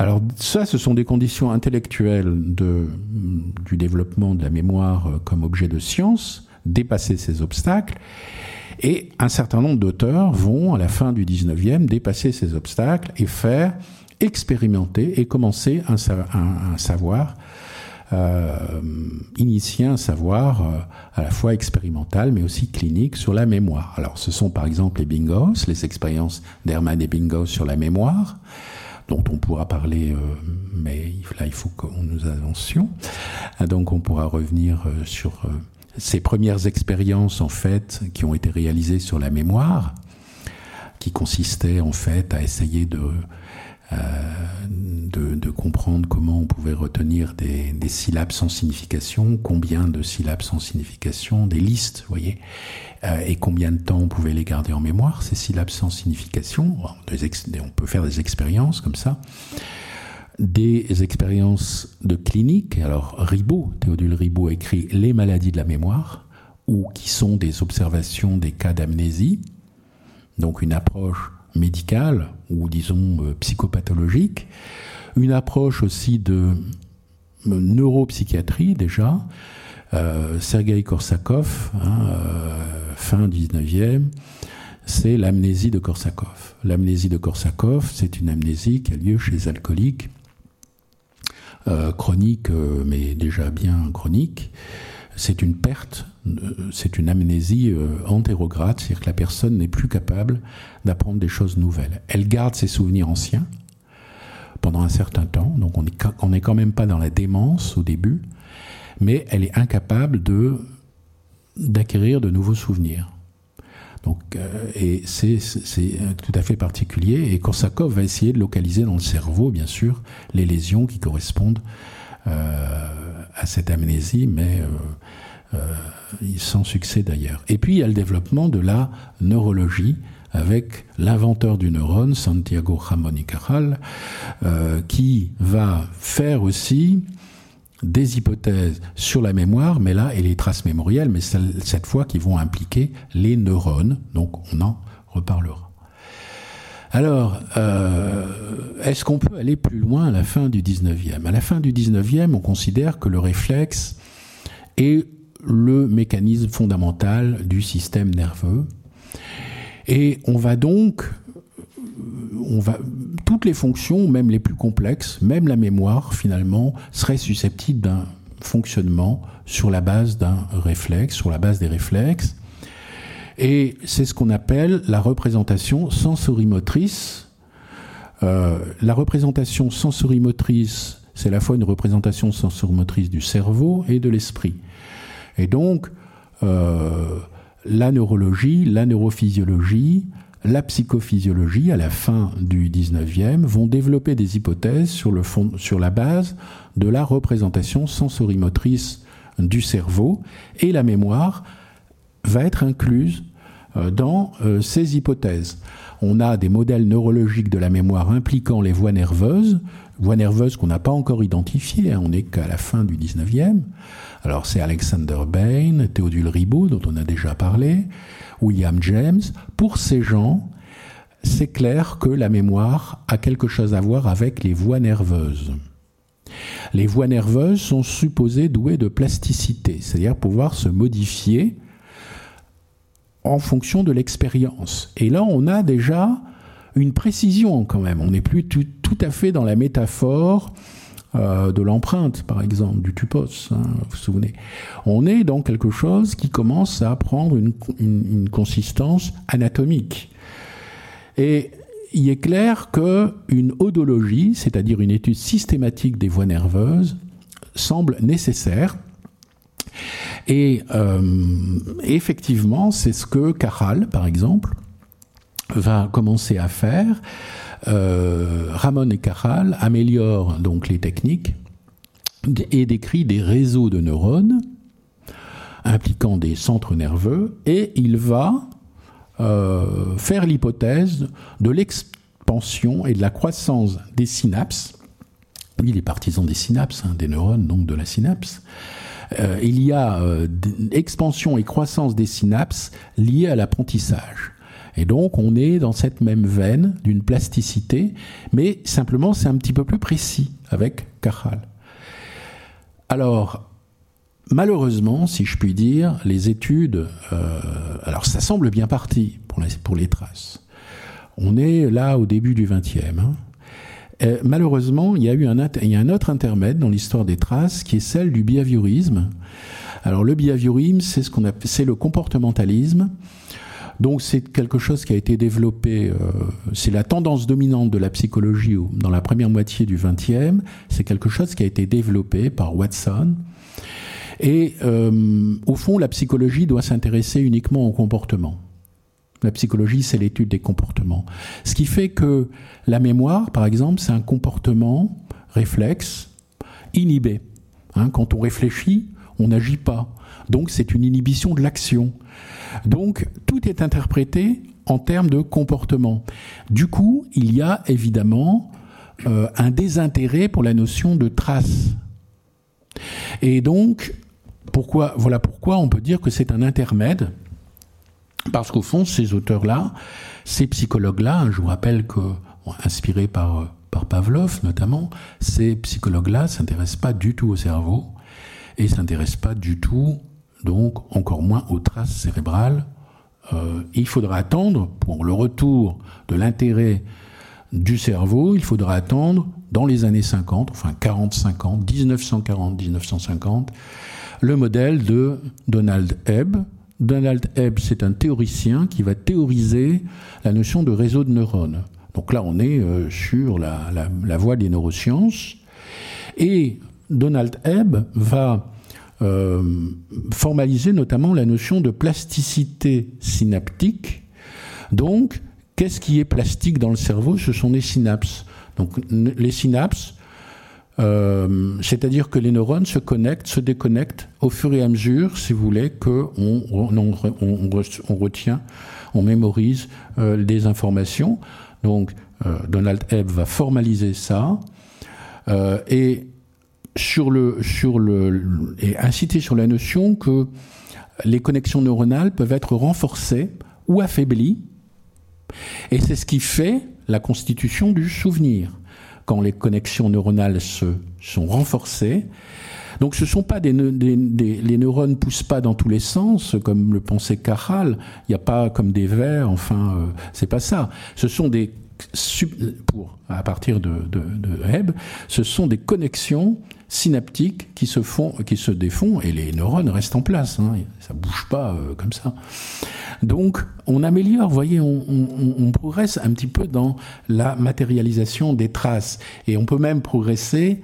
S4: Alors ça, ce sont des conditions intellectuelles de, du développement de la mémoire euh, comme objet de science, dépasser ces obstacles. Et un certain nombre d'auteurs vont, à la fin du 19e, dépasser ces obstacles et faire expérimenter et commencer un, savoir, euh, initier un savoir euh, à la fois expérimental mais aussi clinique sur la mémoire. Alors ce sont par exemple les Bingos, les expériences d'Hermann et Bingos sur la mémoire dont on pourra parler, euh, mais là il faut que nous avancions. Ah, donc on pourra revenir euh, sur euh, ces premières expériences en fait qui ont été réalisées sur la mémoire, qui consistaient en fait à essayer de euh, de, comprendre comment on pouvait retenir des, syllabes sans signification, combien de syllabes sans signification, des listes, vous voyez, euh, et combien de temps on pouvait les garder en mémoire, ces syllabes sans signification. on peut faire des expériences comme ça des expériences de clinique. Alors Ribot, Théodule Ribot écrit Les maladies de la mémoire, ou qui sont des observations des cas d'amnésie, donc une approche médicale ou disons euh, psychopathologique, une approche aussi de euh, neuropsychiatrie déjà. Euh, Sergei Korsakov, hein, fin 19e, c'est l'amnésie de Korsakov. L'amnésie de Korsakov, c'est une amnésie qui a lieu chez les alcooliques chronique, mais déjà bien chronique, c'est une perte, euh, c'est une amnésie antérograde, c'est-à-dire que la personne n'est plus capable d'apprendre des choses nouvelles. Elle garde ses souvenirs anciens pendant un certain temps, donc on n'est quand même pas dans la démence au début, mais elle est incapable d'acquérir de nouveaux souvenirs. Euh, et c'est tout à fait particulier. Et Korsakov va essayer de localiser dans le cerveau, bien sûr, les lésions qui correspondent euh, à cette amnésie, mais euh, sans succès d'ailleurs. Et puis il y a le développement de la neurologie avec l'inventeur du neurone, Santiago Ramón y Cajal, qui va faire aussi des hypothèses sur la mémoire, mais là, et les traces mémorielles, mais cette fois qui vont impliquer les neurones. Donc, on en reparlera. Alors, euh, est-ce qu'on peut aller plus loin à la fin du 19e À la fin du 19e, on considère que le réflexe est le mécanisme fondamental du système nerveux. Et on va donc on va, toutes les fonctions, même les plus complexes, même la mémoire finalement, seraient susceptibles d'un fonctionnement sur la base d'un réflexe, sur la base des réflexes. Et c'est ce qu'on appelle la représentation sensorimotrice. Euh, la représentation sensorimotrice, c'est à la fois une représentation sensorimotrice du cerveau et de l'esprit. Et donc, euh, la neurologie, la neurophysiologie, la psychophysiologie, à la fin du 19e, vont développer des hypothèses sur, le sur la base de la représentation sensorimotrice du cerveau, et la mémoire va être incluse dans euh, ces hypothèses. On a des modèles neurologiques de la mémoire impliquant les voies nerveuses, voies nerveuses qu'on n'a pas encore identifiées, hein, on n'est qu'à la fin du 19e. Alors c'est Alexander Bain, Théodule Ribot, dont on a déjà parlé, William James, pour ces gens, c'est clair que la mémoire a quelque chose à voir avec les voies nerveuses. Les voies nerveuses sont supposées douées de plasticité, c'est-à-dire pouvoir se modifier en fonction de l'expérience. Et là, on a déjà une précision quand même. On n'est plus tout, à fait dans la métaphore euh, de l'empreinte, par exemple, du tupos, hein, vous vous souvenez. On est dans quelque chose qui commence à prendre une, consistance anatomique. Et il est clair qu'une odologie, c'est-à-dire une étude systématique des voies nerveuses, semble nécessaire. Et euh, effectivement, c'est ce que Caral, par exemple, va commencer à faire euh, Ramon et Caral améliorent donc les techniques et décrit des réseaux de neurones impliquant des centres nerveux et il va euh, faire l'hypothèse de l'expansion et de la croissance des synapses. Il est partisan des synapses, hein, des neurones, donc de la synapse. Euh, il y a expansion et croissance des synapses liées à l'apprentissage. Et donc on est dans cette même veine d'une plasticité, mais simplement c'est un petit peu plus précis avec Cajal. Alors, malheureusement, si je puis dire, les études, euh, alors ça semble bien parti pour les, pour les traces. On est là au début du XXe. Hein. Euh, malheureusement, il y a eu un, autre intermède dans l'histoire des traces qui est celle du behaviorisme. Alors le behaviorisme, c'est le comportementalisme donc c'est quelque chose qui a été développé, euh, c'est la tendance dominante de la psychologie dans la première moitié du XXe, c'est quelque chose qui a été développé par Watson Et euh, au fond, la psychologie doit s'intéresser uniquement au comportement. La psychologie, c'est l'étude des comportements. Ce qui fait que la mémoire, par exemple, c'est un comportement réflexe inhibé. Hein, quand on réfléchit, on n'agit pas. Donc c'est une inhibition de l'action. Donc tout est interprété en termes de comportement. Du coup, il y a évidemment euh, un désintérêt pour la notion de trace. Et donc, voilà pourquoi on peut dire que c'est un intermède, parce qu'au fond, ces auteurs-là, ces psychologues-là, je vous rappelle que, inspirés par, par Pavlov notamment, ces psychologues-là s'intéressent pas du tout au cerveau et s'intéressent pas du tout, donc encore moins aux traces cérébrales. Euh, il faudra attendre pour le retour de l'intérêt du cerveau, il faudra attendre dans les années 50, enfin 40-50, 1940-1950, le modèle de Donald Hebb. Donald Hebb, c'est un théoricien qui va théoriser la notion de réseau de neurones. Donc là, on est euh, sur la, voie des neurosciences. Et Donald Hebb va euh, formaliser notamment la notion de plasticité synaptique. Donc, Qu'est-ce qui est plastique dans le cerveau? Ce sont les synapses. Donc les synapses, euh, c'est-à-dire que les neurones se connectent, se déconnectent au fur et à mesure, si vous voulez, qu'on on, retient, on mémorise euh, des informations. Donc euh, Donald Hebb va formaliser ça et sur et inciter sur la notion que les connexions neuronales peuvent être renforcées ou affaiblies et c'est ce qui fait la constitution du souvenir. Quand les connexions neuronales se, sont renforcées, donc ce sont pas des, les neurones poussent pas dans tous les sens comme le pensait Cajal. Il n'y a pas comme des vers. Enfin, euh, c'est pas ça. Ce sont des pour à partir de, Hebb, ce sont des connexions synaptiques qui se font, qui se défont et les neurones restent en place. Hein, ça bouge pas euh, comme ça. Donc, on améliore, vous voyez, on, progresse un petit peu dans la matérialisation des traces et on peut même progresser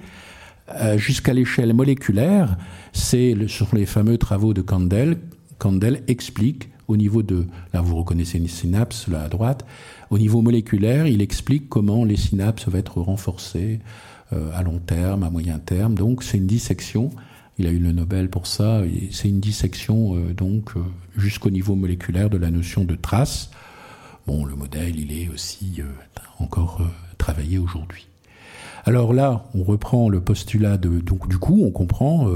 S4: euh, jusqu'à l'échelle moléculaire. C'est le, sur les fameux travaux de Candel. Candel explique au niveau de, là vous reconnaissez une synapse là à droite, au niveau moléculaire, il explique comment les synapses vont être renforcées, euh, à long terme, à moyen terme. Donc c'est une dissection. Il a eu le Nobel pour ça. C'est une dissection euh, donc euh, jusqu'au niveau moléculaire de la notion de trace. Bon, le modèle, il est aussi encore travaillé aujourd'hui. Alors là, on reprend le postulat de donc du coup, on comprend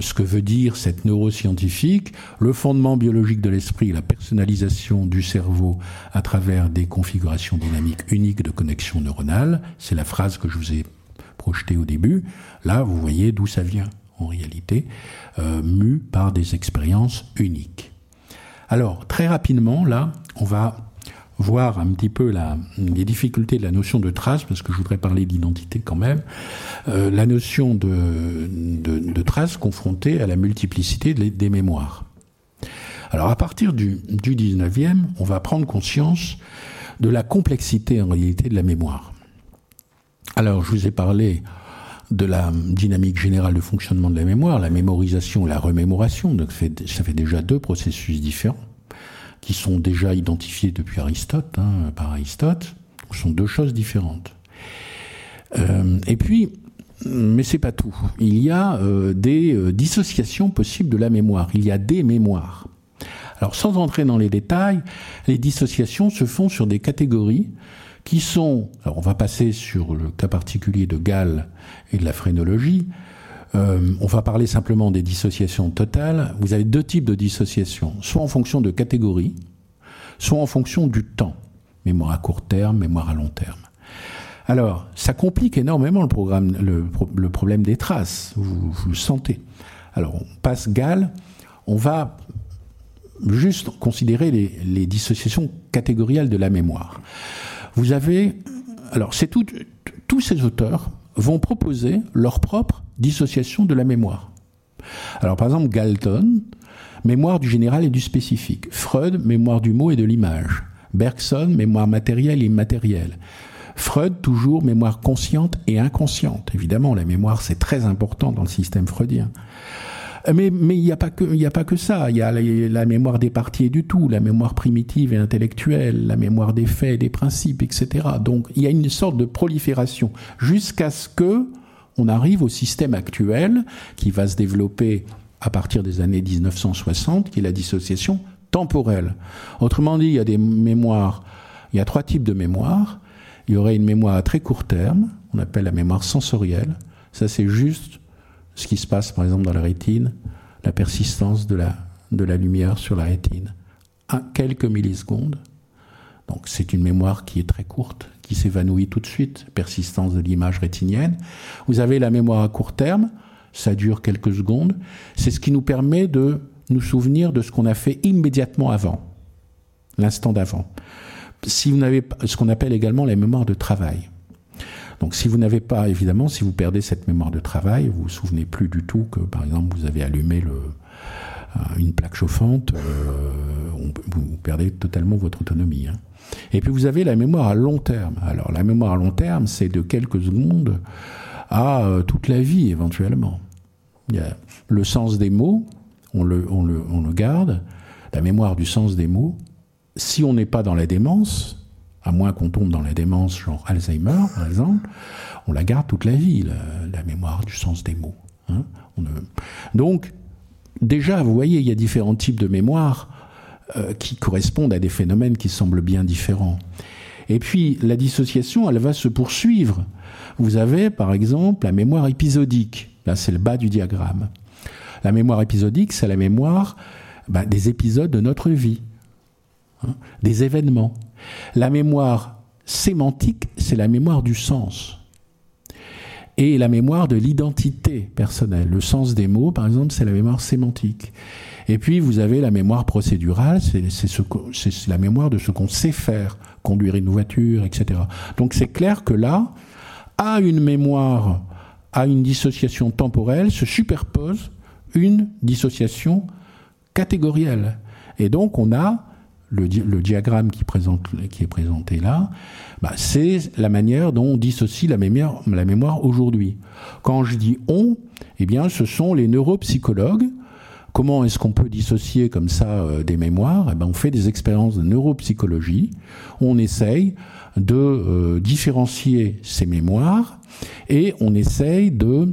S4: ce que veut dire cette neuroscientifique, le fondement biologique de l'esprit, la personnalisation du cerveau à travers des configurations dynamiques uniques de connexion neuronale. C'est la phrase que je vous ai projeté au début. Là, vous voyez d'où ça vient en réalité, euh, mu par des expériences uniques. Alors, très rapidement, là, on va voir un petit peu les difficultés de la notion de trace, parce que je voudrais parler d'identité quand même, euh, la notion de, de, trace confrontée à la multiplicité des mémoires. Alors à partir du, du 19e, on va prendre conscience de la complexité en réalité de la mémoire. Alors, je vous ai parlé de la dynamique générale de fonctionnement de la mémoire, la mémorisation et la remémoration. Donc, ça fait déjà deux processus différents qui sont déjà identifiés depuis Aristote, hein, par Aristote. Sont deux choses différentes. Euh, et puis, mais c'est pas tout. Il y a euh, des euh, dissociations possibles de la mémoire. Il y a des mémoires. Alors, sans entrer dans les détails, les dissociations se font sur des catégories qui sont, alors on va passer sur le cas particulier de Gall et de la phrénologie, euh, on va parler simplement des dissociations totales. Vous avez deux types de dissociations, soit en fonction de catégories, soit en fonction du temps, mémoire à court terme, mémoire à long terme. Alors, ça complique énormément le, programme, le, problème des traces, vous, le sentez. Alors, on passe Gall, on va juste considérer les, les dissociations catégorielles de la mémoire vous avez, alors c'est tous ces auteurs vont proposer leur propre dissociation de la mémoire. Alors par exemple Galton, mémoire du général et du spécifique. Freud, mémoire du mot et de l'image. Bergson, mémoire matérielle et immatérielle. Freud, toujours mémoire consciente et inconsciente. Évidemment, la mémoire, c'est très important dans le système freudien. Mais mais il n'y a pas que il y a pas que ça. Il y a la, mémoire des parties et du tout, la mémoire primitive et intellectuelle, la mémoire des faits, des principes, etc. Donc il y a une sorte de prolifération jusqu'à ce que on arrive au système actuel qui va se développer à partir des années 1960, qui est la dissociation temporelle. Autrement dit, il y a des mémoires, il y a trois types de mémoires. Il y aurait une mémoire à très court terme, on appelle la mémoire sensorielle. Ça, c'est juste ce qui se passe, par exemple, dans la rétine, la persistance de la, lumière sur la rétine. À quelques millisecondes. Donc, c'est une mémoire qui est très courte, qui s'évanouit tout de suite, persistance de l'image rétinienne. Vous avez la mémoire à court terme, ça dure quelques secondes. C'est ce qui nous permet de nous souvenir de ce qu'on a fait immédiatement avant, l'instant d'avant. Si vous n'avez ce qu'on appelle également la mémoire de travail. Donc si vous n'avez pas, évidemment, si vous perdez cette mémoire de travail, vous vous souvenez plus du tout que, par exemple, vous avez allumé euh, une plaque chauffante, euh, vous perdez totalement votre autonomie. Hein. Et puis vous avez la mémoire à long terme. Alors la mémoire à long terme, c'est de quelques secondes à euh, toute la vie éventuellement. Il y a le sens des mots, on le garde, la mémoire du sens des mots. Si on n'est pas dans la démence, à moins qu'on tombe dans la démence genre Alzheimer, par exemple, on la garde toute la vie, la, mémoire du sens des mots. Hein. Donc, déjà, vous voyez, il y a différents types de mémoire euh, qui correspondent à des phénomènes qui semblent bien différents. Et puis, la dissociation, elle va se poursuivre. Vous avez, par exemple, la mémoire épisodique. Là, c'est le bas du diagramme. La mémoire épisodique, c'est la mémoire ben, des épisodes de notre vie, hein, des événements. La mémoire sémantique, c'est la mémoire du sens. Et la mémoire de l'identité personnelle. Le sens des mots, par exemple, c'est la mémoire sémantique. Et puis, vous avez la mémoire procédurale, c'est ce, la mémoire de ce qu'on sait faire, conduire une voiture, etc. Donc, c'est clair que là, à une mémoire, à une dissociation temporelle, se superpose une dissociation catégorielle. Et donc, on a le, diagramme qui, est présenté là, bah, c'est la manière dont on dissocie la mémoire, aujourd'hui. Quand je dis on, eh bien, ce sont les neuropsychologues. Comment est-ce qu'on peut dissocier comme ça euh, des mémoires? Eh ben, On fait des expériences de neuropsychologie. On essaye de euh, différencier ces mémoires et on essaye de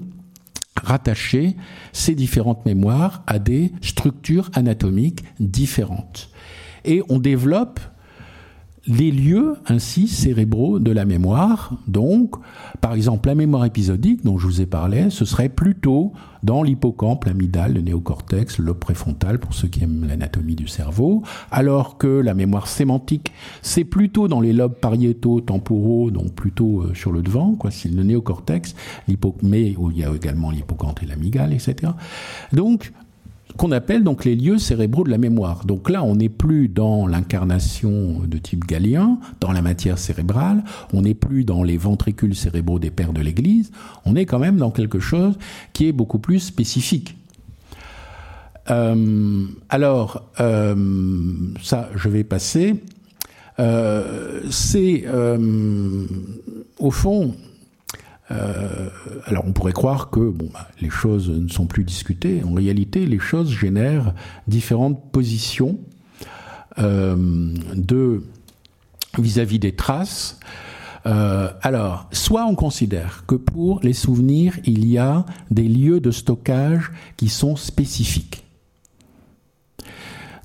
S4: rattacher ces différentes mémoires à des structures anatomiques différentes et on développe les lieux ainsi cérébraux de la mémoire. Donc, par exemple, la mémoire épisodique dont je vous ai parlé, ce serait plutôt dans l'hippocampe, l'amygdale, le néocortex, le lobe préfrontal pour ceux qui aiment l'anatomie du cerveau, alors que la mémoire sémantique, c'est plutôt dans les lobes pariétaux, temporaux, donc plutôt euh, sur le devant, quoi, c'est le néocortex, mais où il y a également l'hippocampe et l'amygdale, etc. Donc, qu'on appelle donc les lieux cérébraux de la mémoire. Donc là, on n'est plus dans l'incarnation de type galien, dans la matière cérébrale, on n'est plus dans les ventricules cérébraux des pères de l'Église, on est quand même dans quelque chose qui est beaucoup plus spécifique. Euh, alors, euh, ça, je vais passer. Euh, c'est, au fond, euh, alors on pourrait croire que bon, bah, les choses ne sont plus discutées. En réalité, les choses génèrent différentes positions euh, de vis-à-vis des traces. Euh, alors, soit on considère que pour les souvenirs, il y a des lieux de stockage qui sont spécifiques.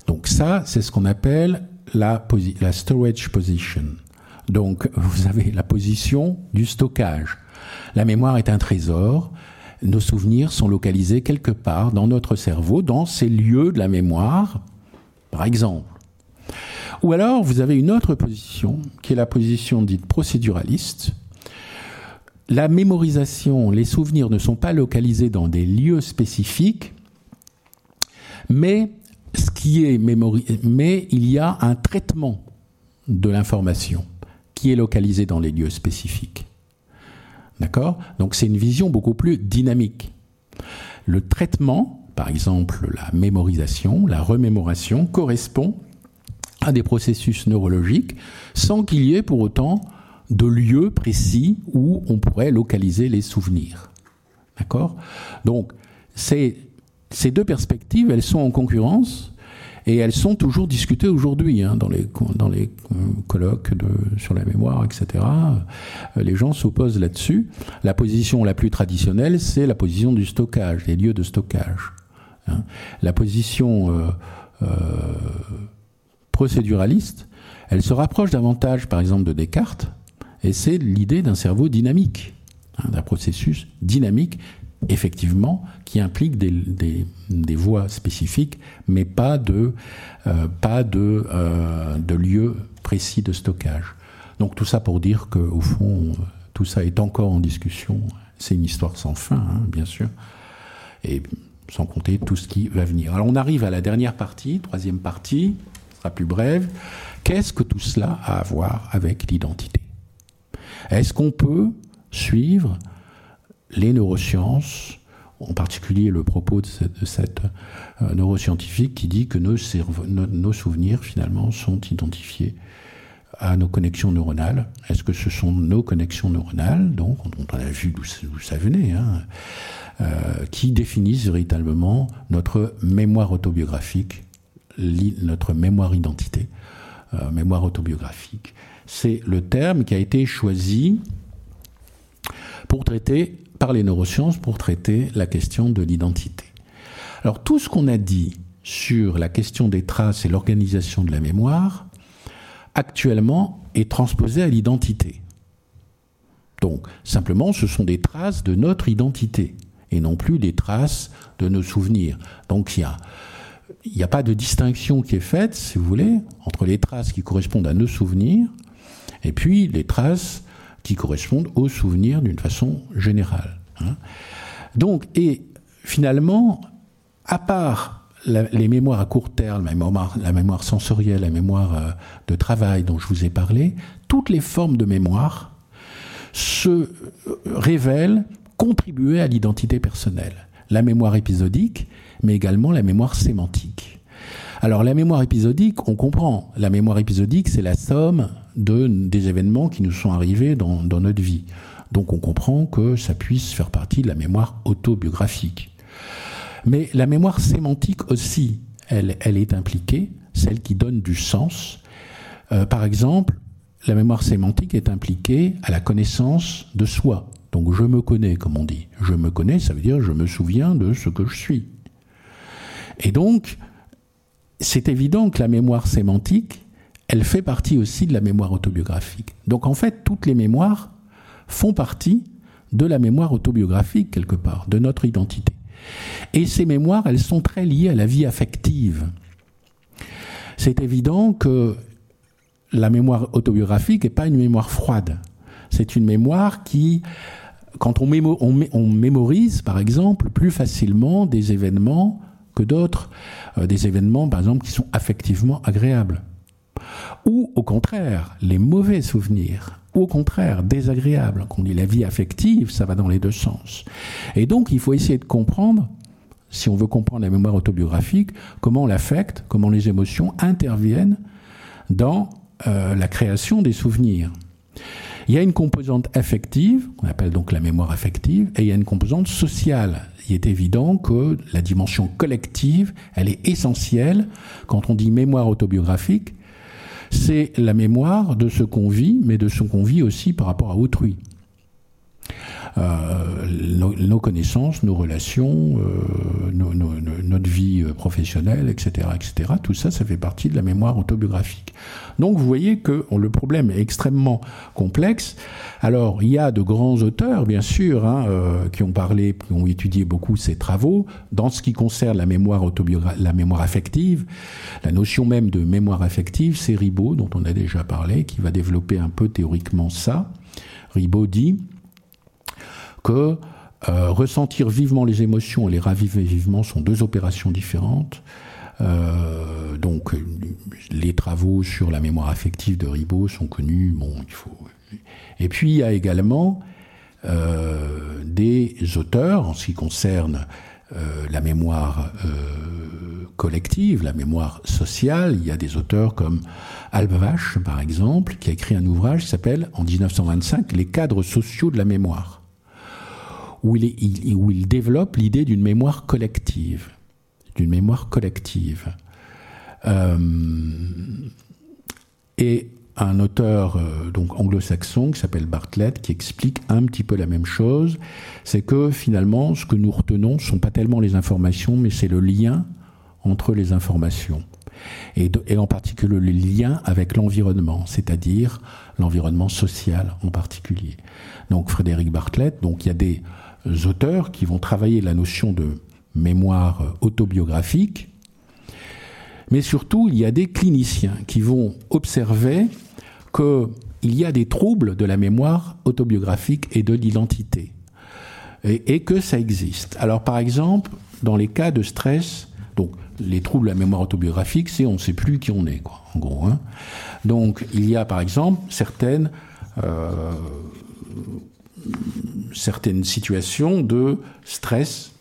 S4: Donc ça, c'est ce qu'on appelle la, la storage position. Donc, vous avez la position du stockage. La mémoire est un trésor. Nos souvenirs sont localisés quelque part dans notre cerveau, dans ces lieux de la mémoire, par exemple. Ou alors, vous avez une autre position, qui est la position dite procéduraliste. La mémorisation, les souvenirs ne sont pas localisés dans des lieux spécifiques, mais il y a un traitement de l'information qui est localisé dans les lieux spécifiques. D'accord? Donc c'est une vision beaucoup plus dynamique. Le traitement, par exemple la mémorisation, la remémoration, correspond à des processus neurologiques sans qu'il y ait pour autant de lieu précis où on pourrait localiser les souvenirs. D'accord? Donc c'est ces deux perspectives, elles sont en concurrence et elles sont toujours discutées aujourd'hui hein, dans les, dans les euh, colloques sur la mémoire, etc. Euh, les gens s'opposent là-dessus. La position la plus traditionnelle, c'est la position du stockage, des lieux de stockage. Hein. La position euh, procéduraliste, elle se rapproche davantage, par exemple, de Descartes, et c'est l'idée d'un cerveau dynamique, hein, d'un processus dynamique effectivement, qui implique des, des, voies spécifiques, mais pas de, euh, pas de, euh, de lieu précis de stockage. Donc tout ça pour dire qu'au fond, tout ça est encore en discussion. C'est une histoire sans fin, hein, bien sûr, et sans compter tout ce qui va venir. Alors on arrive à la dernière partie, troisième partie, ce sera plus brève. Qu'est-ce que tout cela a à voir avec l'identité? Est-ce qu'on peut suivre les neurosciences, en particulier le propos de cette, euh, neuroscientifique qui dit que nos, souvenirs finalement sont identifiés à nos connexions neuronales. Est-ce que ce sont nos connexions neuronales, donc dont on a vu d'où ça venait, hein, euh, qui définissent véritablement notre mémoire autobiographique, notre mémoire identité, euh, mémoire autobiographique? C'est le terme qui a été choisi pour traiter par les neurosciences pour traiter la question de l'identité. Alors tout ce qu'on a dit sur la question des traces et l'organisation de la mémoire, actuellement est transposé à l'identité. Donc simplement ce sont des traces de notre identité et non plus des traces de nos souvenirs. Donc il a il n'y a pas de distinction qui est faite, si vous voulez, entre les traces qui correspondent à nos souvenirs et puis les traces qui correspondent aux souvenirs d'une façon générale. Hein. Donc, et finalement, à part les mémoires à court terme, la mémoire, sensorielle, la mémoire euh, de travail dont je vous ai parlé, toutes les formes de mémoire se euh, révèlent contribuer à l'identité personnelle. La mémoire épisodique, mais également la mémoire sémantique. Alors la mémoire épisodique, on comprend. La mémoire épisodique, c'est la somme de, des événements qui nous sont arrivés dans, notre vie. Donc on comprend que ça puisse faire partie de la mémoire autobiographique. Mais la mémoire sémantique aussi, elle, elle est impliquée, celle qui donne du sens. Euh, par exemple, la mémoire sémantique est impliquée à la connaissance de soi. Donc je me connais, comme on dit. Je me connais, ça veut dire je me souviens de ce que je suis. Et donc, c'est évident que la mémoire sémantique, elle fait partie aussi de la mémoire autobiographique. Donc en fait, toutes les mémoires font partie de la mémoire autobiographique, quelque part, de notre identité. Et ces mémoires, elles sont très liées à la vie affective. C'est évident que la mémoire autobiographique n'est pas une mémoire froide. C'est une mémoire qui, quand on, mémorise, par exemple, plus facilement des événements que d'autres, euh, des événements, par exemple, qui sont affectivement agréables. Ou au contraire, les mauvais souvenirs, ou au contraire, désagréables. Quand on dit la vie affective, ça va dans les deux sens. Et donc, il faut essayer de comprendre, si on veut comprendre la mémoire autobiographique, comment l'affect, comment les émotions interviennent dans euh, la création des souvenirs. Il y a une composante affective, qu'on appelle donc la mémoire affective, et il y a une composante sociale. Il est évident que la dimension collective, elle est essentielle. Quand on dit mémoire autobiographique, c'est la mémoire de ce qu'on vit, mais de ce qu'on vit aussi par rapport à autrui. Euh, nos, connaissances, nos relations, euh, notre vie euh, professionnelle, etc., etc. Tout ça, ça fait partie de la mémoire autobiographique. Donc, vous voyez que le problème est extrêmement complexe. Alors, il y a de grands auteurs, bien sûr, hein, qui ont parlé, qui ont étudié beaucoup ces travaux. Dans ce qui concerne la mémoire autobiographique, la mémoire affective, la notion même de mémoire affective, c'est Ribot, dont on a déjà parlé, qui va développer un peu théoriquement ça. Ribot dit que euh, ressentir vivement les émotions et les raviver vivement sont deux opérations différentes. Euh, donc, les travaux sur la mémoire affective de Ribot sont connus. Bon, il faut. Et puis, il y a également euh, des auteurs en ce qui concerne la mémoire collective, la mémoire sociale. Il y a des auteurs comme Vache, par exemple, qui a écrit un ouvrage qui s'appelle, en 1925, Les cadres sociaux de la mémoire où il, développe l'idée d'une mémoire collective. d'une mémoire collective. Euh, et un auteur euh, donc anglo-saxon qui s'appelle Bartlett qui explique un petit peu la même chose, c'est que finalement ce que nous retenons sont pas tellement les informations, mais c'est le lien entre les informations. Et, et, en particulier le lien avec l'environnement, c'est-à-dire l'environnement social en particulier. Donc Frédéric Bartlett, donc il y a des auteurs qui vont travailler la notion de mémoire autobiographique, mais surtout il y a des cliniciens qui vont observer qu'il y a des troubles de la mémoire autobiographique et de l'identité, et, que ça existe. Alors par exemple, dans les cas de stress, donc les troubles de la mémoire autobiographique, c'est on ne sait plus qui on est, quoi, en gros. Hein. Donc il y a par exemple certaines euh, certaines situations de stress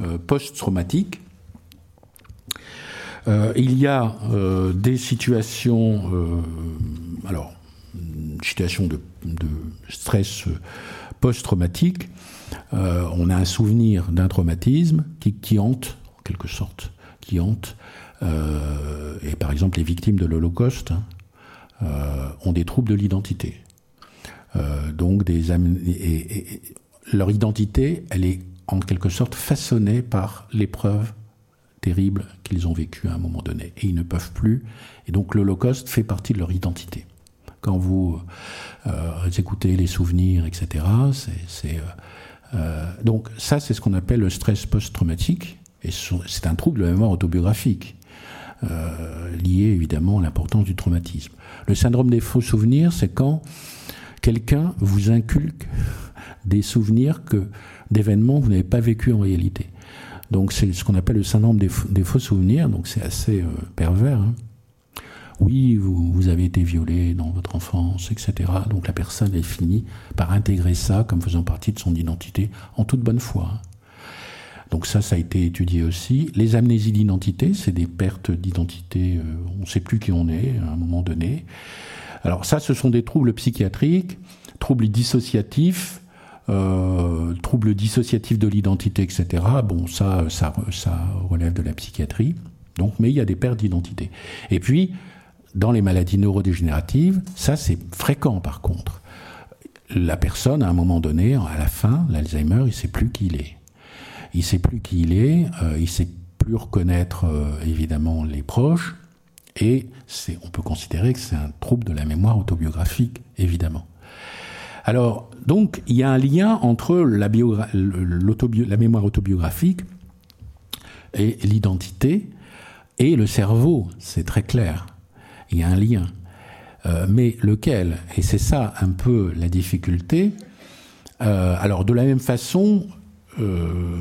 S4: euh, post-traumatique. Euh, il y a euh, des situations, alors, une situation de, stress post-traumatique. On a un souvenir d'un traumatisme qui, qui, hante, en quelque sorte, qui hante. et par exemple, les victimes de l'Holocauste hein, ont des troubles de l'identité. Donc, des, et, et, et, leur identité, elle est en quelque sorte façonnés par l'épreuve terrible qu'ils ont vécue à un moment donné. Et ils ne peuvent plus. Et donc l'Holocauste fait partie de leur identité. Quand vous euh, écoutez les souvenirs, etc., c'est. Euh, euh, donc ça, c'est ce qu'on appelle le stress post-traumatique. Et c'est un trouble de la mémoire autobiographique. Euh, lié évidemment à l'importance du traumatisme. Le syndrome des faux souvenirs, c'est quand quelqu'un vous inculque des souvenirs que d'événements que vous n'avez pas vécu en réalité. Donc c'est ce qu'on appelle le syndrome des, faux souvenirs, donc c'est assez euh, pervers. Hein. Oui, vous, avez été violé dans votre enfance, etc. Donc la personne est finie par intégrer ça comme faisant partie de son identité en toute bonne foi. Hein. Donc ça, ça a été étudié aussi. Les amnésies d'identité, c'est des pertes d'identité, euh, on ne sait plus qui on est à un moment donné. Alors ça, ce sont des troubles psychiatriques, troubles dissociatifs, euh, troubles dissociatifs de l'identité, etc. Bon, ça, ça, relève de la psychiatrie. Donc, mais il y a des pertes d'identité. Et puis, dans les maladies neurodégénératives, ça c'est fréquent par contre. La personne, à un moment donné, à la fin, l'Alzheimer, il sait plus qui il est. Il sait plus qui il est. Euh, il sait plus reconnaître euh, évidemment les proches. Et on peut considérer que c'est un trouble de la mémoire autobiographique, évidemment. Alors, donc, il y a un lien entre la, mémoire autobiographique et l'identité et le cerveau, c'est très clair. Il y a un lien. Euh, mais lequel? Et c'est ça un peu la difficulté. Euh, alors, de la même façon, euh,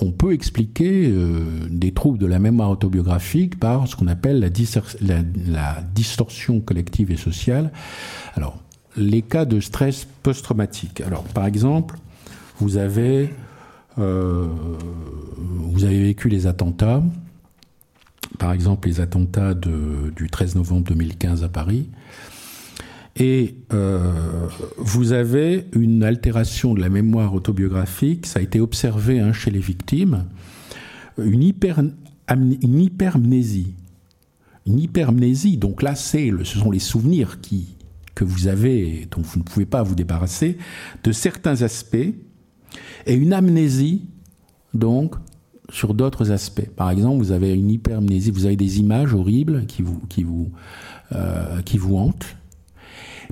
S4: on peut expliquer euh, des troubles de la mémoire autobiographique par ce qu'on appelle la, distorsion collective et sociale. Alors, les cas de stress post-traumatique. Alors, par exemple, vous avez, euh, vécu les attentats, par exemple les attentats du 13 novembre 2015 à Paris, et euh, vous avez une altération de la mémoire autobiographique, ça a été observé hein, chez les victimes, une, hyper, une hypermnésie. Une hypermnésie, donc là, c'est, ce sont les souvenirs qui, que vous avez, dont vous ne pouvez pas vous débarrasser, de certains aspects, et une amnésie, donc, sur d'autres aspects. Par exemple, vous avez une hypermnésie, vous avez des images horribles qui vous, qui vous, euh, qui vous hantent.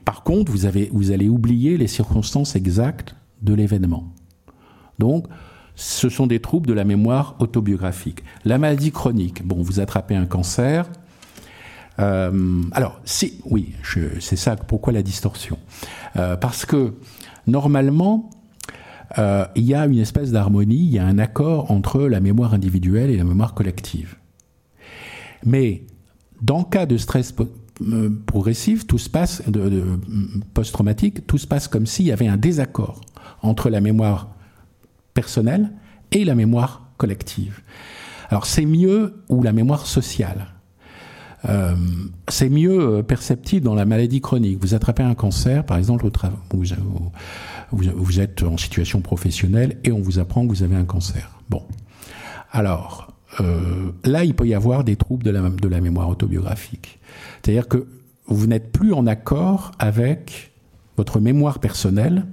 S4: Par contre, vous, avez, vous allez oublier les circonstances exactes de l'événement. Donc, ce sont des troubles de la mémoire autobiographique. La maladie chronique, bon, vous attrapez un cancer, euh, alors, si, oui, c'est ça, pourquoi la distorsion? Euh, Parce que normalement, euh, il y a une espèce d'harmonie, il y a un accord entre la mémoire individuelle et la mémoire collective. Mais dans cas de stress progressif, tout se passe, de, post-traumatique, tout se passe comme s'il y avait un désaccord entre la mémoire personnelle et la mémoire collective. Alors c'est mieux ou la mémoire sociale. Euh, c'est mieux euh, perceptible dans la maladie chronique. Vous attrapez un cancer, par exemple, vous, vous, êtes en situation professionnelle et on vous apprend que vous avez un cancer. Bon. Alors, euh, là, il peut y avoir des troubles de la, mémoire autobiographique. C'est-à-dire que vous n'êtes plus en accord avec votre mémoire personnelle.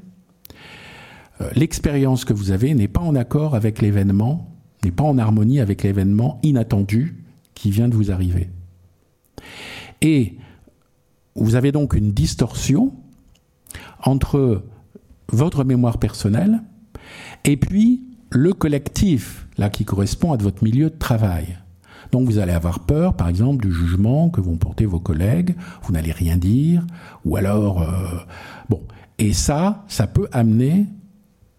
S4: Euh, l'expérience que vous avez n'est pas en accord avec l'événement, n'est pas en harmonie avec l'événement inattendu qui vient de vous arriver. Et vous avez donc une distorsion entre votre mémoire personnelle et puis le collectif, là, qui correspond à votre milieu de travail. Donc vous allez avoir peur, par exemple, du jugement que vont porter vos collègues, vous n'allez rien dire, ou alors... Euh, bon, et ça, ça peut amener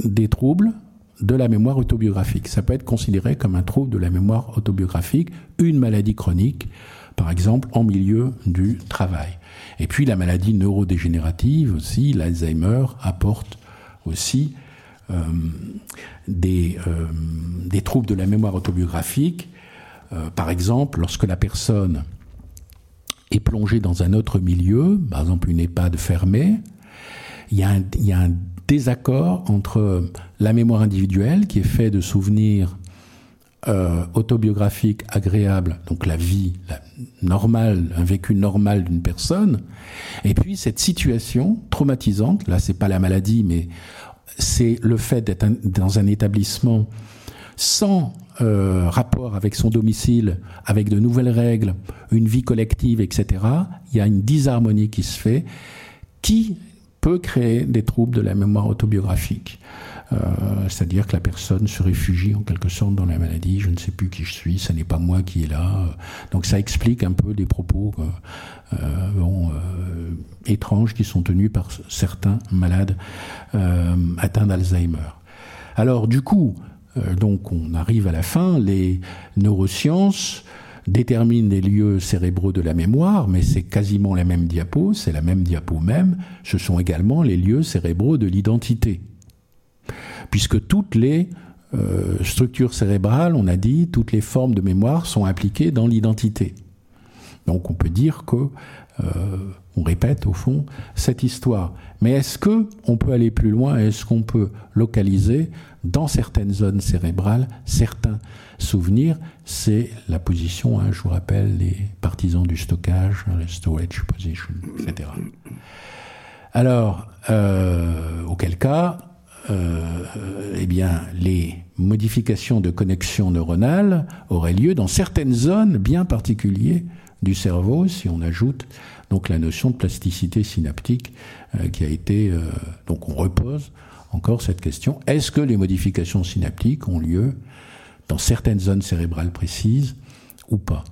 S4: des troubles de la mémoire autobiographique. Ça peut être considéré comme un trouble de la mémoire autobiographique, une maladie chronique, par exemple, en milieu du travail. Et puis la maladie neurodégénérative aussi, l'Alzheimer, apporte aussi des, euh, des, troubles de la mémoire autobiographique. Euh, par exemple, lorsque la personne est plongée dans un autre milieu, par exemple une EHPAD fermée, il y, a un, désaccord entre la mémoire individuelle, qui est faite de souvenirs euh, autobiographiques agréables, donc la vie la, normale, un vécu normal d'une personne, et puis cette situation traumatisante, là c'est pas la maladie, mais c'est le fait d'être dans un établissement sans euh, rapport avec son domicile, avec de nouvelles règles, une vie collective, etc., il y a une disharmonie qui se fait, qui peut créer des troubles de la mémoire autobiographique. Euh, c'est-à-dire que la personne se réfugie en quelque sorte dans la maladie, je ne sais plus qui je suis, ce n'est pas moi qui est là. Donc ça explique un peu des propos euh, euh, étranges qui sont tenus par certains malades atteints d'Alzheimer. Alors du coup, donc on arrive à la fin, les neurosciences déterminent les lieux cérébraux de la mémoire, mais c'est quasiment la même diapo, c'est la même diapo même, ce sont également les lieux cérébraux de l'identité. Puisque toutes les euh, structures cérébrales, on a dit, toutes les formes de mémoire sont impliquées dans l'identité. Donc on peut dire que euh, on répète au fond cette histoire. Mais est-ce que on peut aller plus loin Est-ce qu'on peut localiser dans certaines zones cérébrales certains souvenirs? C'est la position, hein, je vous rappelle, les partisans du stockage, le storage position, etc. Alors, euh, auquel cas, eh bien, les modifications de connexion neuronale auraient lieu dans certaines zones bien particulières du cerveau, si on ajoute donc la notion de plasticité synaptique euh, qui a été. Euh, donc on repose encore cette question est-ce que les modifications synaptiques ont lieu dans certaines zones cérébrales précises ou pas?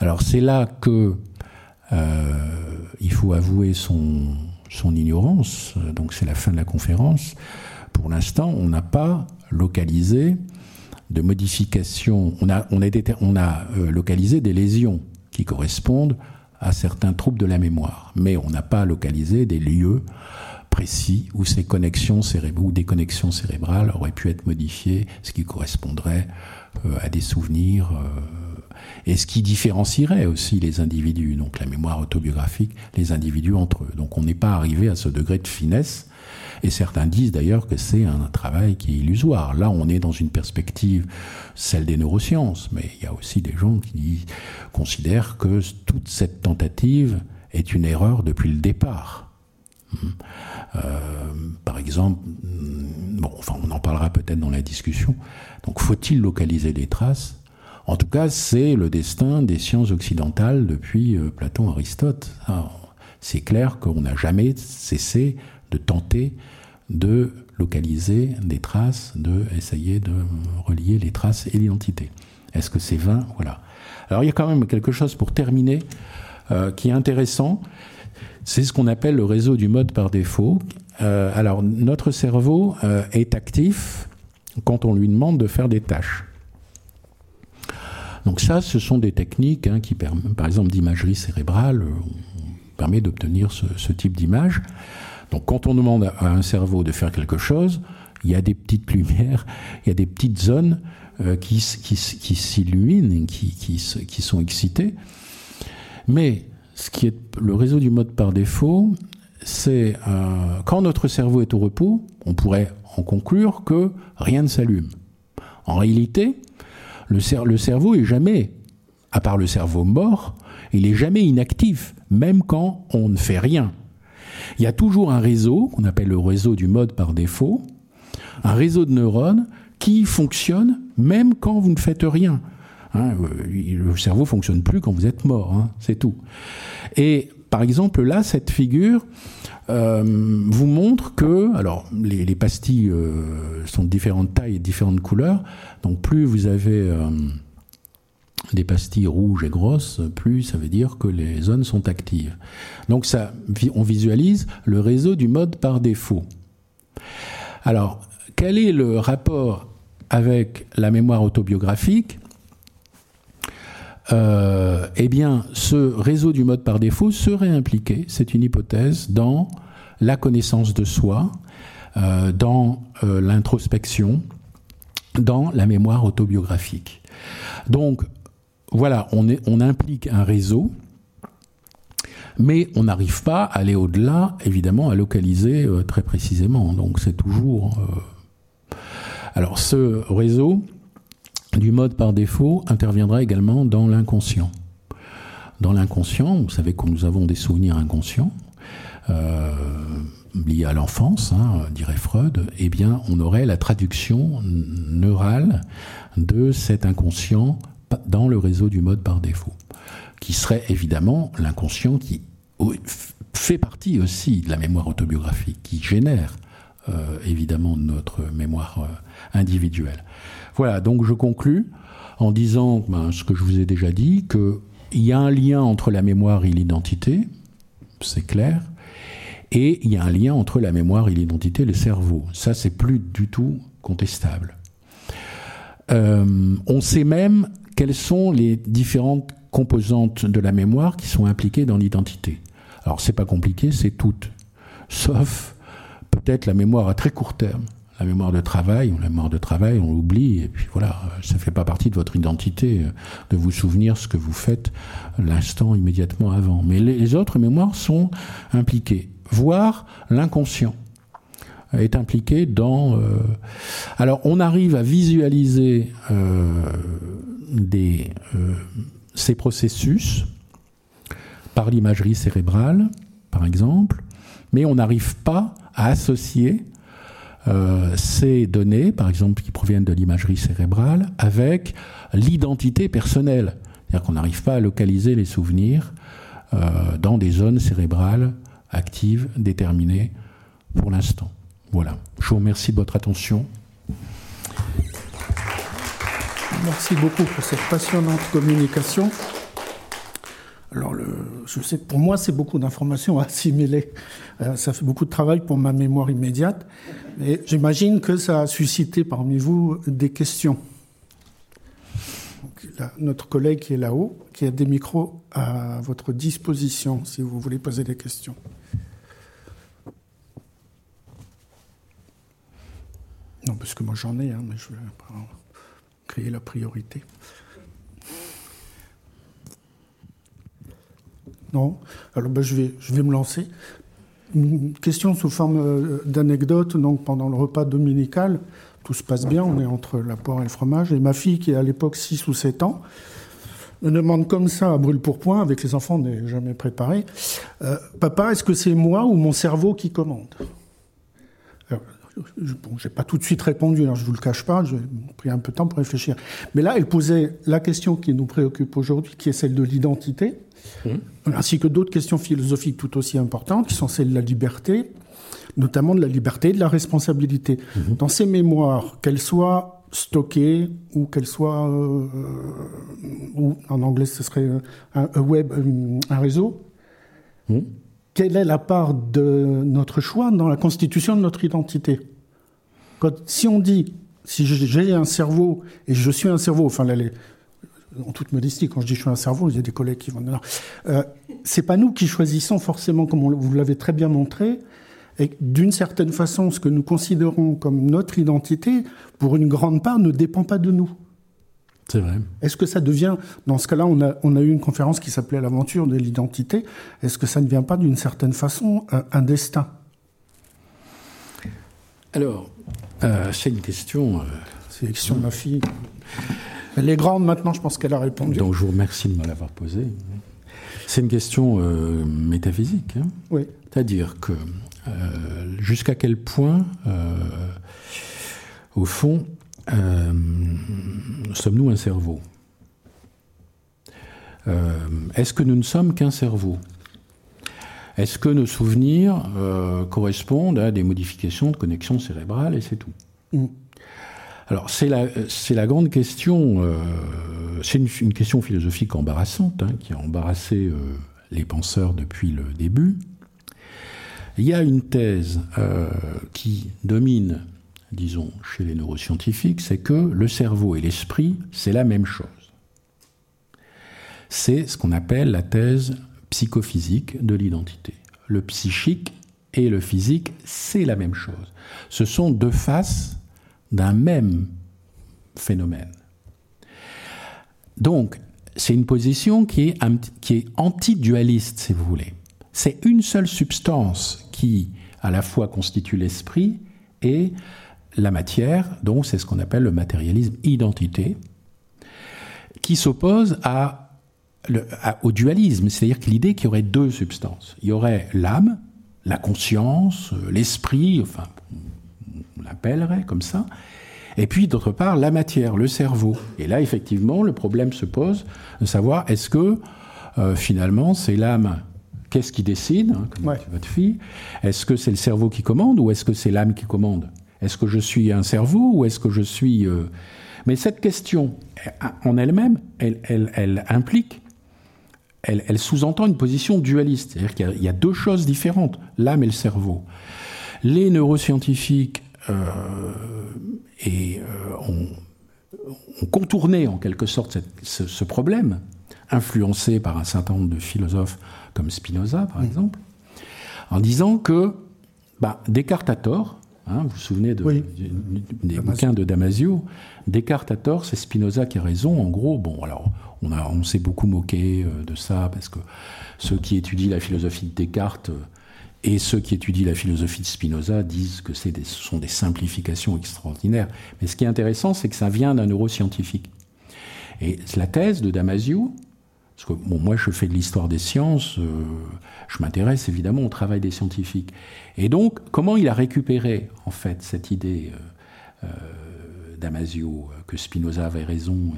S4: Alors c'est là que euh, il faut avouer son ignorance. Donc c'est la fin de la conférence. Pour l'instant, on n'a pas localisé de modifications. On a, euh, localisé des lésions qui correspondent à certains troubles de la mémoire. Mais on n'a pas localisé des lieux précis où ces connexions cérébrales ou des connexions cérébrales auraient pu être modifiées, ce qui correspondrait euh, à des souvenirs euh, et ce qui différencierait aussi les individus, donc la mémoire autobiographique, les individus entre eux. Donc on n'est pas arrivé à ce degré de finesse et certains disent d'ailleurs que c'est un travail qui est illusoire. Là, on est dans une perspective, celle des neurosciences, mais il y a aussi des gens qui considèrent que toute cette tentative est une erreur depuis le départ. Euh, par exemple, bon, enfin, on en parlera peut-être dans la discussion. Donc, faut-il localiser des traces? En tout cas, c'est le destin des sciences occidentales depuis euh, Platon, Aristote. C'est clair qu'on n'a jamais cessé de tenter de localiser des traces, de essayer de relier les traces et l'identité. Est-ce que c'est vain? Voilà. Alors il y a quand même quelque chose pour terminer euh, qui est intéressant. C'est ce qu'on appelle le réseau du mode par défaut. Euh, alors notre cerveau euh, est actif quand on lui demande de faire des tâches. Donc ça, ce sont des techniques hein, qui permettent, par exemple, d'imagerie cérébrale, on permet d'obtenir ce, ce type d'image. Donc quand on demande à un cerveau de faire quelque chose, il y a des petites lumières, il y a des petites zones euh, qui, s'illuminent, qui sont excitées. Mais ce qui est le réseau du mode par défaut, c'est euh, quand notre cerveau est au repos, on pourrait en conclure que rien ne s'allume. En réalité, Le, cerveau est jamais, à part le cerveau mort, il est jamais inactif, même quand on ne fait rien. Il y a toujours un réseau, qu'on appelle le réseau du mode par défaut, un réseau de neurones qui fonctionne même quand vous ne faites rien. Hein, le cerveau fonctionne plus quand vous êtes mort, hein, c'est tout. Et par exemple, là, cette figure euh, vous montre que, alors, les, pastilles euh, sont de différentes tailles et de différentes couleurs. Donc, plus vous avez euh, des pastilles rouges et grosses, plus ça veut dire que les zones sont actives. Donc, ça, on visualise le réseau du mode par défaut. Alors, quel est le rapport avec la mémoire autobiographique? Euh, eh bien, ce réseau du mode par défaut serait impliqué, c'est une hypothèse, dans la connaissance de soi, euh, dans euh, l'introspection, dans la mémoire autobiographique. Donc, voilà, on, implique un réseau, mais on n'arrive pas à aller au-delà, évidemment, à localiser très précisément. Donc, c'est toujours. Alors, ce réseau, du mode par défaut interviendra également dans l'inconscient. Dans l'inconscient, vous savez que nous avons des souvenirs inconscients euh, liés à l'enfance, hein, dirait Freud, eh bien, on aurait la traduction neurale de cet inconscient dans le réseau du mode par défaut, qui serait évidemment l'inconscient qui fait partie aussi de la mémoire autobiographique, qui génère euh, évidemment notre mémoire euh, individuelle. Voilà, donc je conclus en disant ben, ce que je vous ai déjà dit, qu'il y a un lien entre la mémoire et l'identité, c'est clair, et il y a un lien entre la mémoire et l'identité, le cerveau. Ça, c'est plus du tout contestable. Euh, on sait même quelles sont les différentes composantes de la mémoire qui sont impliquées dans l'identité? Alors, c'est pas compliqué, c'est toutes, sauf peut-être la mémoire à très court terme la mémoire de travail, la mémoire de travail, on l'oublie, et puis voilà, ça fait pas partie de votre identité euh, de vous souvenir ce que vous faites l'instant immédiatement avant. Mais les autres mémoires sont impliquées, voire l'inconscient est impliqué dans. Euh, alors, on arrive à visualiser euh, des, ces processus par l'imagerie cérébrale, par exemple, mais on n'arrive pas à associer euh, ces données, par exemple, qui proviennent de l'imagerie cérébrale, avec l'identité personnelle. C'est-à-dire qu'on n'arrive pas à localiser les souvenirs euh, dans des zones cérébrales actives, déterminées pour l'instant. Voilà. Je vous remercie de votre attention.
S3: Merci beaucoup pour cette passionnante communication. Alors, le, je sais, pour moi, c'est beaucoup d'informations à assimiler. Euh, ça fait beaucoup de travail pour ma mémoire immédiate. Et j'imagine que ça a suscité parmi vous des questions. notre collègue qui est là-haut, qui a des micros à votre disposition si vous voulez poser des questions. Non, parce que moi j'en ai, hein, mais je vais créer la priorité. Non Alors ben, je, vais, me lancer. Une question sous forme euh, d'anecdote. Donc pendant le repas dominical, tout se passe bien, on est entre la poire et le fromage. Et ma fille, qui est à l'époque 6 ou 7 ans, me demande comme ça, à brûle pour point, avec les enfants, on n'est jamais préparé, euh, Papa, est-ce que c'est moi ou mon cerveau qui commande? Je n'ai pas tout de suite répondu, alors je ne vous le cache pas, j'ai pris un peu de temps pour réfléchir. Mais là, elle posait la question qui nous préoccupe aujourd'hui, qui est celle de l'identité. Mmh. ainsi que d'autres questions philosophiques tout aussi importantes, qui sont celles de la liberté, notamment de la liberté et de la responsabilité. Mmh. Dans ces mémoires, qu'elles soient stockées ou qu'elles soient, euh, ou en anglais ce serait un, web, un réseau, mmh. quelle est la part de notre choix dans la constitution de notre identité? Si on dit, si j'ai un cerveau et je suis un cerveau, enfin là, les, en toute modestie, quand je dis je suis un cerveau, il y a des collègues qui vont dire. Euh, c'est pas nous qui choisissons forcément, comme vous l'avez très bien montré, et d'une certaine façon, ce que nous considérons comme notre identité, pour une grande part, ne dépend pas de nous.
S4: C'est vrai.
S3: Est-ce que ça devient, dans ce cas-là, on a, on a eu une conférence qui s'appelait L'aventure de l'identité, est-ce que ça ne vient pas d'une certaine façon un, destin?
S4: Alors, euh, c'est une question. Euh,
S3: question de ma fille. Elle est grande maintenant, je pense qu'elle a répondu.
S4: Donc je vous remercie de me l'avoir posée. C'est une question euh, métaphysique. Hein.
S3: oui.
S4: C'est-à-dire que euh, jusqu'à quel point, au fond, sommes-nous un cerveau? Est-ce que nous ne sommes qu'un cerveau? Est-ce que nos souvenirs correspondent à des modifications de connexion cérébrale et c'est tout? Mm. Alors c'est la, grande question, euh, c'est une, question philosophique embarrassante, hein, qui a embarrassé euh, les penseurs depuis le début. Il y a une thèse euh, qui domine, disons, chez les neuroscientifiques, c'est que le cerveau et l'esprit, c'est la même chose. C'est ce qu'on appelle la thèse psychophysique de l'identité. Le psychique et le physique, c'est la même chose. Ce sont deux faces d'un même phénomène. Donc, c'est une position qui est, qui anti-dualiste, si vous voulez. C'est une seule substance qui, à la fois, constitue l'esprit et la matière, donc c'est ce qu'on appelle le matérialisme identité, qui s'oppose à, au dualisme, c'est-à-dire que l'idée qu'il y aurait deux substances. Il y aurait l'âme, la conscience, l'esprit, enfin, on l'appellerait comme ça. Et puis, d'autre part, la matière, le cerveau. Et là, effectivement, le problème se pose de savoir est-ce que, euh, finalement, c'est l'âme Qu'est-ce qui décide, hein, comme votre fille Est-ce que c'est le cerveau qui commande ou est-ce que c'est l'âme qui commande? Est-ce que je suis un cerveau ou est-ce que je suis... Euh, Mais cette question, en elle-même, elle, elle, implique, elle, elle sous-entend une position dualiste. C'est-à-dire qu'il y, a deux choses différentes, l'âme et le cerveau. Les neuroscientifiques euh, et euh, ont, contourné en quelque sorte ce, problème, influencé par un certain nombre de philosophes comme Spinoza par mmh. exemple, en disant que bah, Descartes a tort, hein, vous vous souvenez de, des bouquins de Damasio, Descartes a tort, c'est Spinoza qui a raison, en gros, bon alors on, a, on s'est beaucoup moqué euh, de ça, parce que ceux qui étudient la philosophie de Descartes et ceux qui étudient la philosophie de Spinoza disent que ce sont des simplifications extraordinaires. Mais ce qui est intéressant, c'est que ça vient d'un neuroscientifique. Et la thèse de Damasio, parce que moi je fais de l'histoire des sciences, euh, je m'intéresse évidemment au travail des scientifiques. Et donc, comment il a récupéré en fait cette idée euh, euh, Damasio que Spinoza avait raison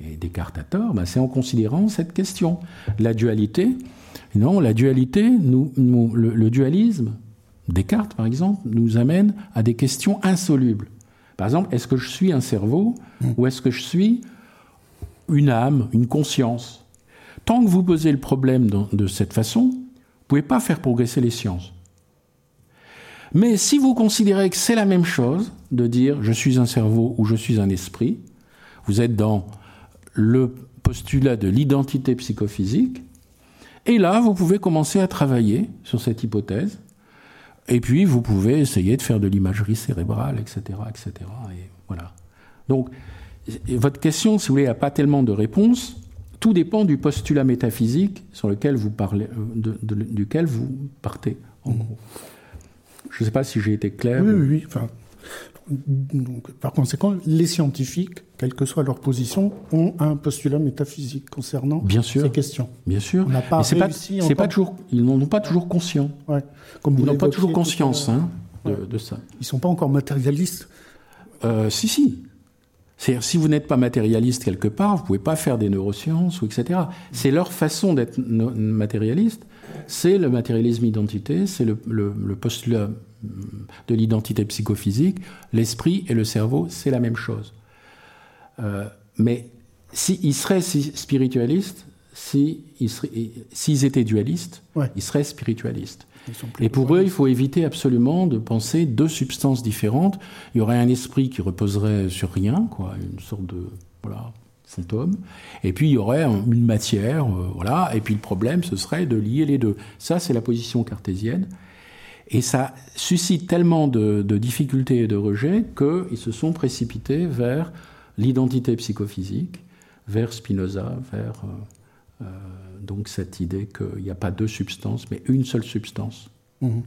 S4: et, Descartes a tort? Ben, C'est en considérant cette question, la dualité non, la dualité, le, dualisme, Descartes par exemple, nous amène à des questions insolubles. Par exemple, est-ce que je suis un cerveau ou est-ce que je suis une âme, une conscience? Tant que vous posez le problème de cette façon, vous ne pouvez pas faire progresser les sciences. Mais si vous considérez que c'est la même chose de dire je suis un cerveau ou je suis un esprit, vous êtes dans le postulat de l'identité psychophysique, et là, vous pouvez commencer à travailler sur cette hypothèse. Et puis, vous pouvez essayer de faire de l'imagerie cérébrale, etc., etc. Et voilà. Donc, votre question, si vous voulez, n'a pas tellement de réponse. Tout dépend du postulat métaphysique sur lequel vous parlez, euh, duquel vous partez, en gros. Je ne sais pas si j'ai été clair.
S3: Oui, oui, oui. Enfin, donc, par conséquent, les scientifiques, quelle que soit leur position, ont un postulat métaphysique concernant
S4: Bien sûr,
S3: ces questions.
S4: Bien sûr.
S3: On pas
S4: c'est pas, toujours, ils n'en ont pas toujours conscience.
S3: Ouais.
S4: Comme ils n'ont pas toujours conscience hein, de, ça.
S3: Ils ne sont pas encore matérialistes.
S4: Euh, si, si. C'est-à-dire, si vous n'êtes pas matérialiste quelque part, vous ne pouvez pas faire des neurosciences, ou etc. C'est leur façon d'être matérialiste. C'est le matérialisme identité, c'est le, le postulat de l'identité psychophysique, l'esprit et le cerveau, c'est la même chose. Euh, mais s'ils seraient spiritualistes, s'ils étaient dualistes, ils seraient spiritualistes. Et pour eux, il faut éviter absolument de penser deux substances différentes. Il y aurait un esprit qui reposerait sur rien, quoi, une sorte de voilà, fantôme. Et puis il y aurait une matière, euh, voilà. Et puis le problème, ce serait de lier les deux. Ça, c'est la position cartésienne. Et ça suscite tellement de, difficultés et de rejets qu'ils se sont précipités vers l'identité psychophysique, vers Spinoza, vers euh, euh, donc cette idée qu'il n'y a pas deux substances, mais une seule substance.
S3: Mhm.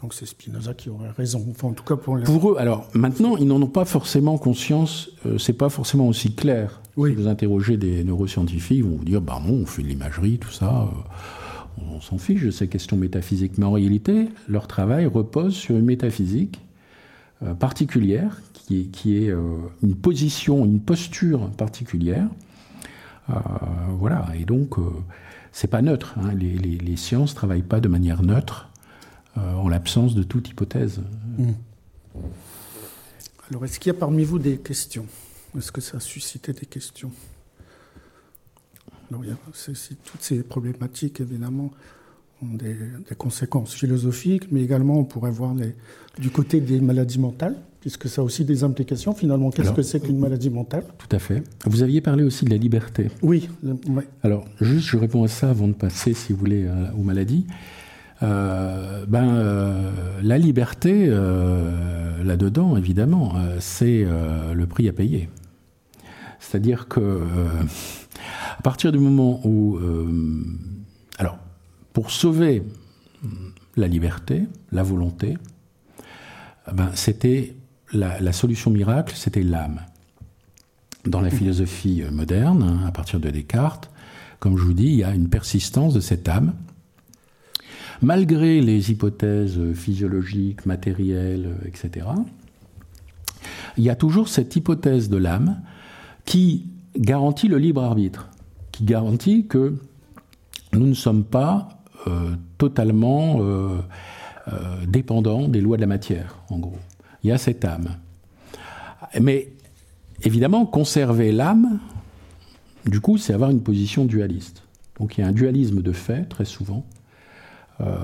S3: Donc c'est Spinoza qui aurait raison. Enfin, en tout cas pour,
S4: pour eux. Alors maintenant, ils n'en ont pas forcément conscience. Euh, c'est pas forcément aussi clair.
S3: Oui.
S4: Si vous interrogez des neuroscientifiques, ils vont vous dire bah non, on fait de l'imagerie, tout ça. Euh, on s'en fiche de ces questions métaphysiques. Mais en réalité, leur travail repose sur une métaphysique euh, particulière, qui est, qui est euh, une position, une posture particulière. Euh, voilà. Et donc, euh, c'est pas neutre. Hein. Les, les, les sciences travaillent pas de manière neutre en l'absence de toute hypothèse.
S3: Mmh. Alors, est-ce qu'il y a parmi vous des questions? Est-ce que ça a suscité des questions? Alors, toutes ces problématiques, évidemment, ont des, conséquences philosophiques, mais également, on pourrait voir du côté des maladies mentales, puisque ça a aussi des implications. Finalement, qu'est-ce que c'est qu'une maladie mentale?
S4: Tout à fait. Vous aviez parlé aussi de la liberté.
S3: Oui. Le, ouais.
S4: Alors, juste, je réponds à ça avant de passer, si vous voulez, à, aux maladies. Euh, ben, euh, la liberté, euh, là-dedans, évidemment, euh, c'est euh, le prix à payer. C'est-à-dire que, à partir du moment où, alors, pour sauver la liberté, la volonté, ben, c'était la, la, solution miracle, c'était l'âme. Dans la philosophie moderne, hein, à partir de Descartes, comme je vous dis, il y a une persistance de cette âme malgré les hypothèses physiologiques, matérielles, etc., il y a toujours cette hypothèse de l'âme qui garantit le libre arbitre, qui garantit que nous ne sommes pas euh, totalement euh, euh, dépendants des lois de la matière, en gros. Il y a cette âme. Mais évidemment, conserver l'âme, du coup, c'est avoir une position dualiste. Donc il y a un dualisme de fait, très souvent, euh,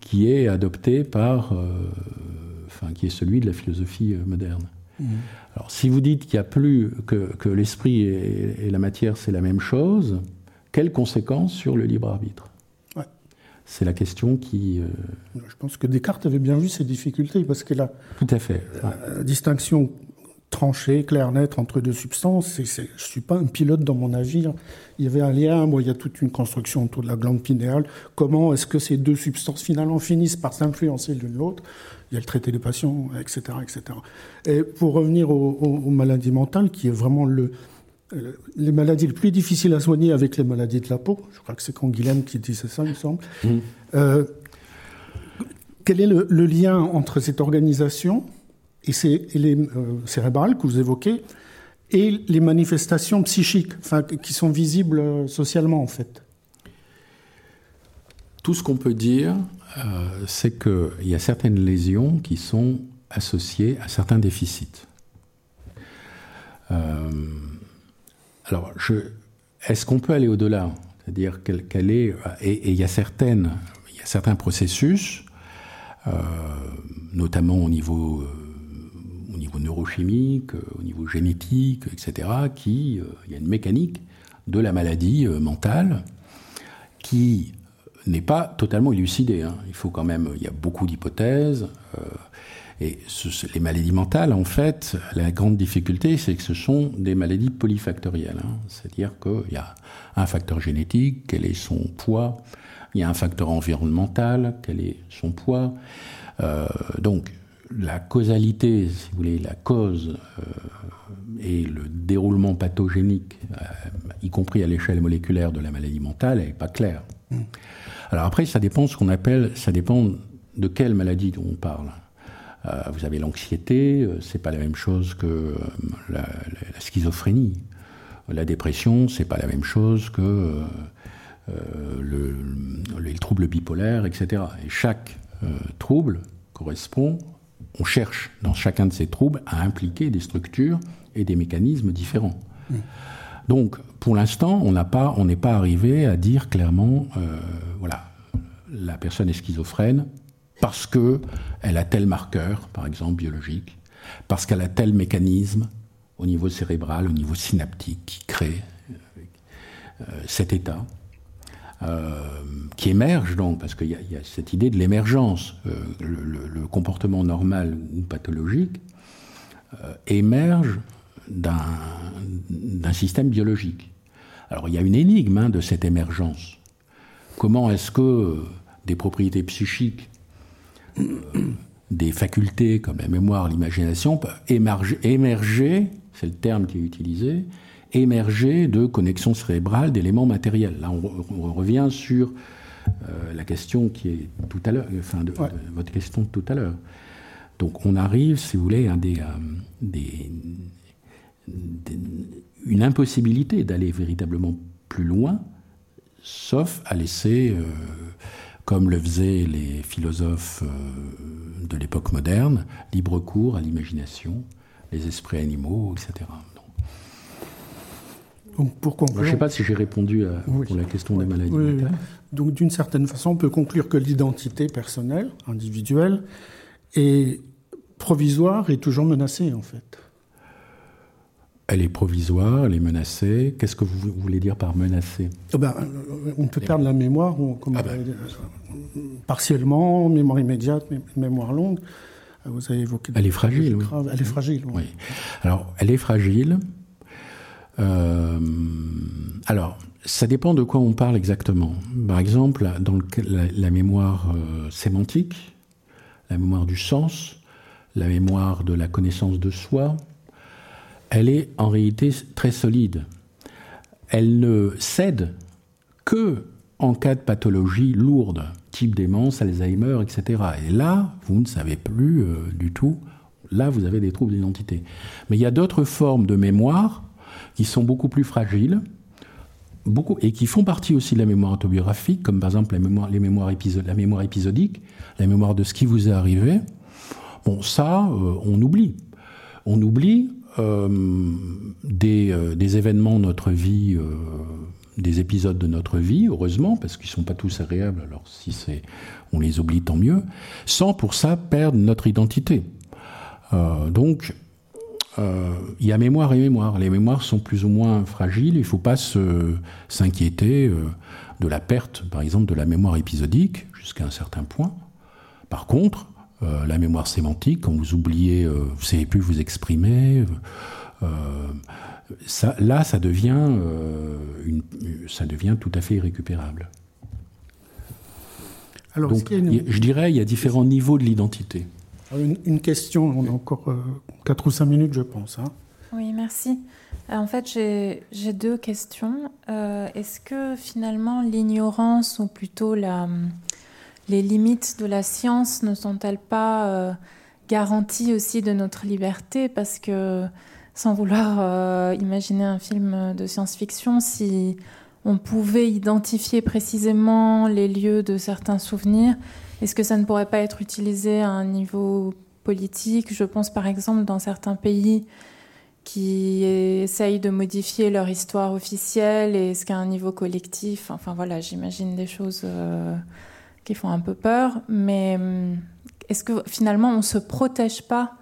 S4: qui est adopté par, euh, enfin, qui est celui de la philosophie moderne. Mmh. Alors, si vous dites qu'il n'y a plus que, que l'esprit et, et, la matière, c'est la même chose, quelles conséquences sur le libre arbitre? C'est la question qui. Euh...
S3: Je pense que Descartes avait bien vu ces difficultés parce que la,
S4: Tout à fait.
S3: la ouais. distinction tranché, clair, net entre deux substances. Je ne suis pas un pilote dans mon navire. Il y avait un lien, moi, il y a toute une construction autour de la glande pinéale. Comment est-ce que ces deux substances finalement finissent par s'influencer l'une l'autre? Il y a le traité des passions, etc. etc. Et pour revenir aux, aux maladies mentales, qui est vraiment le, euh, les maladies les plus difficiles à soigner avec les maladies de la peau, je crois que c'est Canguilhem qui disait ça, il me semble. Mmh. Euh, quel est le, le lien entre cette organisation et, les euh, cérébrales que vous évoquez, et les manifestations psychiques, enfin, qui sont visibles euh, socialement en fait?
S4: Tout ce qu'on peut dire, euh, c'est qu'il y a certaines lésions qui sont associées à certains déficits. Euh, alors, est-ce qu'on peut aller au-delà? C'est-à-dire quelle, est et, il y a certains processus, notamment au niveau au niveau neurochimique, au niveau génétique, etc., qui, euh, il y a une mécanique de la maladie euh, mentale qui n'est pas totalement élucidée. Hein. Il faut quand même, il y a beaucoup d'hypothèses. Et ce, les maladies mentales, en fait, la grande difficulté, c'est que ce sont des maladies polyfactorielles. Hein. C'est-à-dire qu'il y a un facteur génétique, quel est son poids, il y a un facteur environnemental, quel est son poids. Euh, donc, la causalité, si vous voulez, la cause euh, et le déroulement pathogénique, euh, y compris à l'échelle moléculaire de la maladie mentale, n'est pas clair. Mmh. Alors après, ça dépend ce qu'on appelle, ça dépend de quelle maladie on parle. Euh, vous avez l'anxiété, c'est pas la même chose que la, la, la schizophrénie. La dépression, c'est pas la même chose que le, le, les troubles bipolaires, etc. Et chaque trouble correspond on cherche dans chacun de ces troubles à impliquer des structures et des mécanismes différents. Mmh. Donc, pour l'instant, on pas, n'est pas arrivé à dire clairement, euh, voilà, la personne est schizophrène parce que elle a tel marqueur, par exemple biologique, parce qu'elle a tel mécanisme au niveau cérébral, au niveau synaptique, qui crée euh, cet état. Euh, qui émerge donc, parce qu'il y, a cette idée de l'émergence, euh, le, comportement normal ou pathologique émerge d'un système biologique. Alors il y a une énigme hein, de cette émergence. Comment est-ce que des propriétés psychiques des facultés comme la mémoire, l'imagination peuvent émerger, émerger c'est le terme qui est utilisé, émerger de connexions cérébrales d'éléments matériels. Là, on, revient sur euh, la question qui est tout à l'heure, enfin, de, votre question de tout à l'heure. Donc, on arrive, si vous voulez, à des, des, une impossibilité d'aller véritablement plus loin, sauf à laisser, euh, comme le faisaient les philosophes euh, de l'époque moderne, libre cours à l'imagination, les esprits animaux, etc.
S3: Donc pour conclure,
S4: je ne sais pas si j'ai répondu à pour la question des maladies
S3: Donc d'une certaine façon, on peut conclure que l'identité personnelle, individuelle, est provisoire et toujours menacée en fait.
S4: Elle est provisoire, elle est menacée. Qu'est-ce que vous voulez dire par menacée?
S3: Oh ben, euh, On peut perdre la mémoire, ah ben. partiellement, mémoire immédiate, mémoire longue. Vous avez évoqué.
S4: Elle est fragile. Oui.
S3: Elle est fragile.
S4: Oui. Alors, elle est fragile. Euh, alors, ça dépend de quoi on parle exactement. Par exemple, dans la, mémoire euh, sémantique, la mémoire du sens, la mémoire de la connaissance de soi, elle est en réalité très solide. Elle ne cède que en cas de pathologie lourde, type démence, Alzheimer, etc. Et là, vous ne savez plus euh, du tout. Là, vous avez des troubles d'identité. Mais il y a d'autres formes de mémoire qui sont beaucoup plus fragiles, beaucoup, et qui font partie aussi de la mémoire autobiographique, comme par exemple la mémoire, les mémoires la mémoire épisodique, la mémoire de ce qui vous est arrivé. Bon, ça, euh, on oublie. On oublie des, des, événements de notre vie des épisodes de notre vie, heureusement, parce qu'ils ne sont pas tous agréables, alors si c'est, on les oublie, tant mieux, sans pour ça perdre notre identité. Euh, donc, euh, il y a mémoire et mémoire. Les mémoires sont plus ou moins fragiles, il ne faut pas s'inquiéter euh, de la perte, par exemple, de la mémoire épisodique, jusqu'à un certain point. Par contre, la mémoire sémantique, quand vous oubliez, vous ne savez plus vous exprimer, là, ça devient, euh, ça devient tout à fait irrécupérable. Alors, Donc, je dirais, il y a différents niveaux de l'identité.
S3: Une, question, on a encore euh, 4 ou 5 minutes, je pense. Hein.
S5: Oui, merci. Euh, en fait, j'ai deux questions. Euh, est-ce que finalement l'ignorance, ou plutôt la, les limites de la science, ne sont-elles pas garanties aussi de notre liberté? Parce que sans vouloir euh, imaginer un film de science-fiction, si on pouvait identifier précisément les lieux de certains souvenirs, est-ce que ça ne pourrait pas être utilisé à un niveau politique? Je pense par exemple dans certains pays qui essayent de modifier leur histoire officielle et est-ce qu'à un niveau collectif, enfin voilà, j'imagine des choses euh, qui font un peu peur, mais hum, est-ce que finalement on ne se protège pas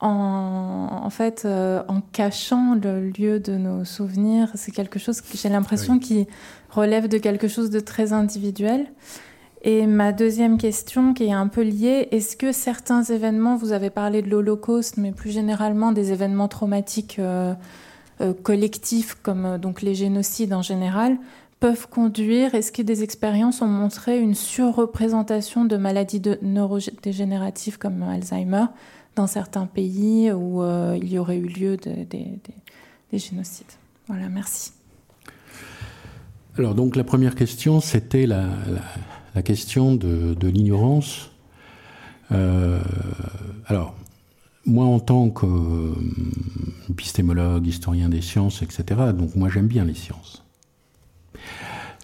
S5: en, fait, euh, en cachant le lieu de nos souvenirs? C'est quelque chose que j'ai l'impression qui relève de quelque chose de très individuel. Et ma deuxième question, qui est un peu liée, est-ce que certains événements, vous avez parlé de l'Holocauste, mais plus généralement des événements traumatiques euh, euh, collectifs, comme donc les génocides en général, peuvent conduire, est-ce que des expériences ont montré une surreprésentation de maladies neurodégénératives comme Alzheimer dans certains pays où euh, il y aurait eu lieu de, des génocides? Voilà, merci.
S4: Alors donc la première question, c'était la, question de, de l'ignorance. Euh, alors, moi en tant qu'épistémologue, historien des sciences, etc., donc moi j'aime bien les sciences.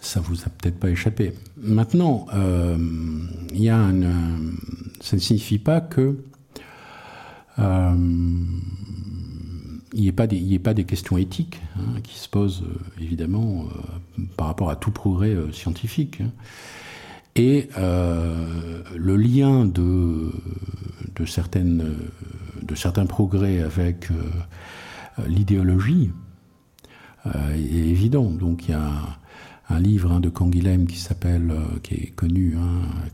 S4: Ça vous a peut-être pas échappé. Maintenant, euh, y a un, ça ne signifie pas que euh, n'y a, pas des questions éthiques hein, qui se posent euh, évidemment euh, par rapport à tout progrès scientifique. Hein. Et le lien de, de certains progrès avec l'idéologie est évident. Donc il y a un, livre hein, de Canguilhem qui s'appelle, qui est connu,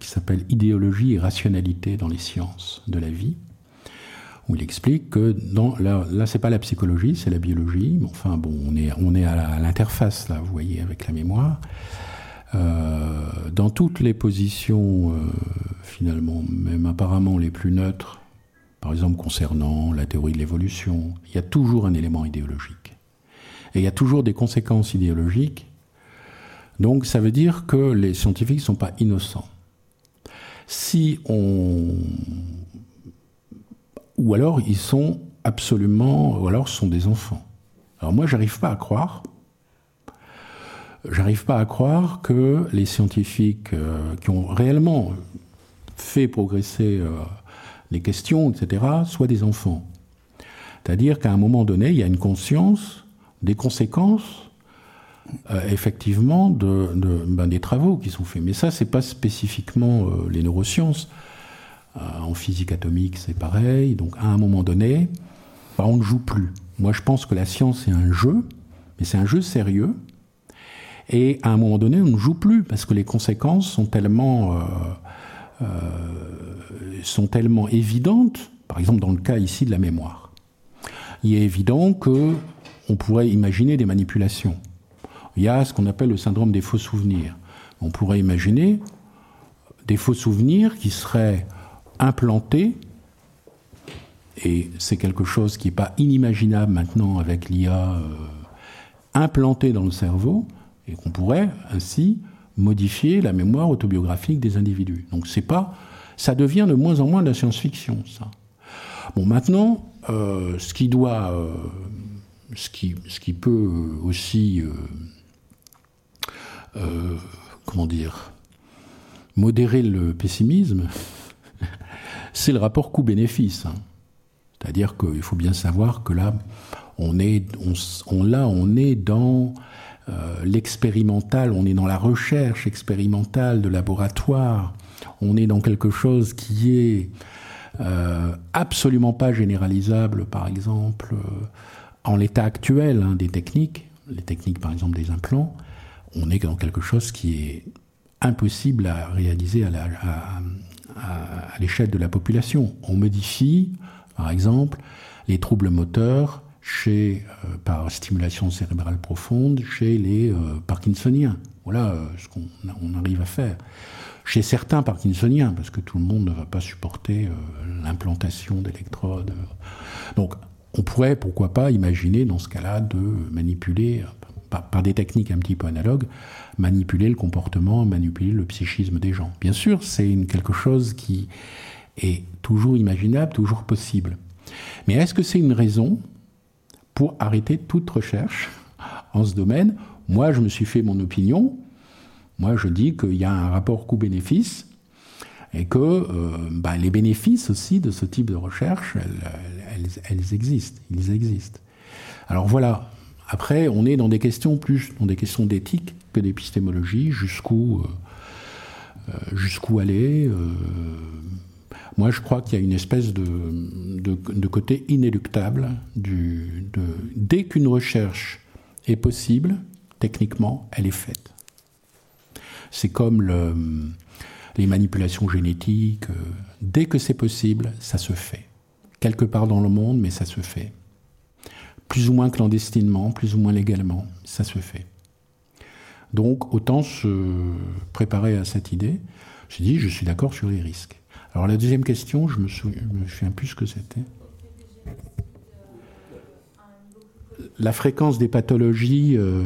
S4: qui s'appelle Idéologie et rationalité dans les sciences de la vie où il explique que dans, là, là c'est pas la psychologie, c'est la biologie. Enfin bon, on est, on est à l'interface là, vous voyez, avec la mémoire. dans toutes les positions, finalement, même apparemment les plus neutres, par exemple concernant la théorie de l'évolution, il y a toujours un élément idéologique. Et il y a toujours des conséquences idéologiques. Donc ça veut dire que les scientifiques ne sont pas innocents. Si on... Ou alors ils sont absolument... Ou alors sont des enfants. Alors moi j'arrive pas à croire. J'arrive pas à croire que les scientifiques euh, qui ont réellement fait progresser euh, les questions, etc., soient des enfants. C'est-à-dire qu'à un moment donné, il y a une conscience des conséquences, effectivement, de, ben, des travaux qui sont faits. Mais ça, c'est pas spécifiquement euh, les neurosciences. Euh, en physique atomique, c'est pareil. Donc, à un moment donné, ben, on ne joue plus. Moi, je pense que la science est un jeu, mais c'est un jeu sérieux. Et à un moment donné, on ne joue plus parce que les conséquences sont tellement euh, sont tellement évidentes, par exemple dans le cas ici de la mémoire. Il est évident que on pourrait imaginer des manipulations. Il y a ce qu'on appelle le syndrome des faux souvenirs. On pourrait imaginer des faux souvenirs qui seraient implantés, et c'est quelque chose qui n'est pas inimaginable maintenant avec l'IA, euh, implanté dans le cerveau, et qu'on pourrait ainsi modifier la mémoire autobiographique des individus. Donc c'est pas, ça devient de moins en moins de la science-fiction, ça. Bon, maintenant, euh, ce qui doit, euh, ce qui, ce qui peut aussi, euh, comment dire, modérer le pessimisme, c'est le rapport coût-bénéfice. Hein. C'est-à-dire qu'il faut bien savoir que là, on est, on, là, on est dans euh, l'expérimental, on est dans la recherche expérimentale de laboratoire, on est dans quelque chose qui est euh, absolument pas généralisable, par exemple, en l'état actuel hein, des techniques, les techniques par exemple des implants, on est dans quelque chose qui est impossible à réaliser à l'échelle de la population. On modifie, par exemple, les troubles moteurs chez, euh, par stimulation cérébrale profonde chez les euh, parkinsoniens. Voilà euh, ce qu'on on arrive à faire. Chez certains parkinsoniens, parce que tout le monde ne va pas supporter l'implantation d'électrodes. Donc, on pourrait, pourquoi pas, imaginer dans ce cas-là de manipuler, par, des techniques un petit peu analogues, manipuler le comportement, manipuler le psychisme des gens. Bien sûr, c'est quelque chose qui est toujours imaginable, toujours possible. Mais est-ce que c'est une raison pour arrêter toute recherche en ce domaine? Moi, je me suis fait mon opinion. Moi, je dis qu'il y a un rapport coût-bénéfice et que euh, bah, les bénéfices aussi de ce type de recherche, elles, existent. Ils existent. Alors voilà. Après, on est dans des questions plus, dans des questions d'éthique que d'épistémologie. Jusqu'où, euh, euh, jusqu'où aller moi, je crois qu'il y a une espèce de, de, côté inéluctable du, de, dès qu'une recherche est possible, techniquement, elle est faite. C'est comme le, les manipulations génétiques. Dès que c'est possible, ça se fait. Quelque part dans le monde, mais ça se fait. Plus ou moins clandestinement, plus ou moins légalement, ça se fait. Donc, autant se préparer à cette idée. J'ai dit, je suis d'accord sur les risques. Alors la deuxième question, je me souviens, me plus ce que c'était. La fréquence des pathologies euh,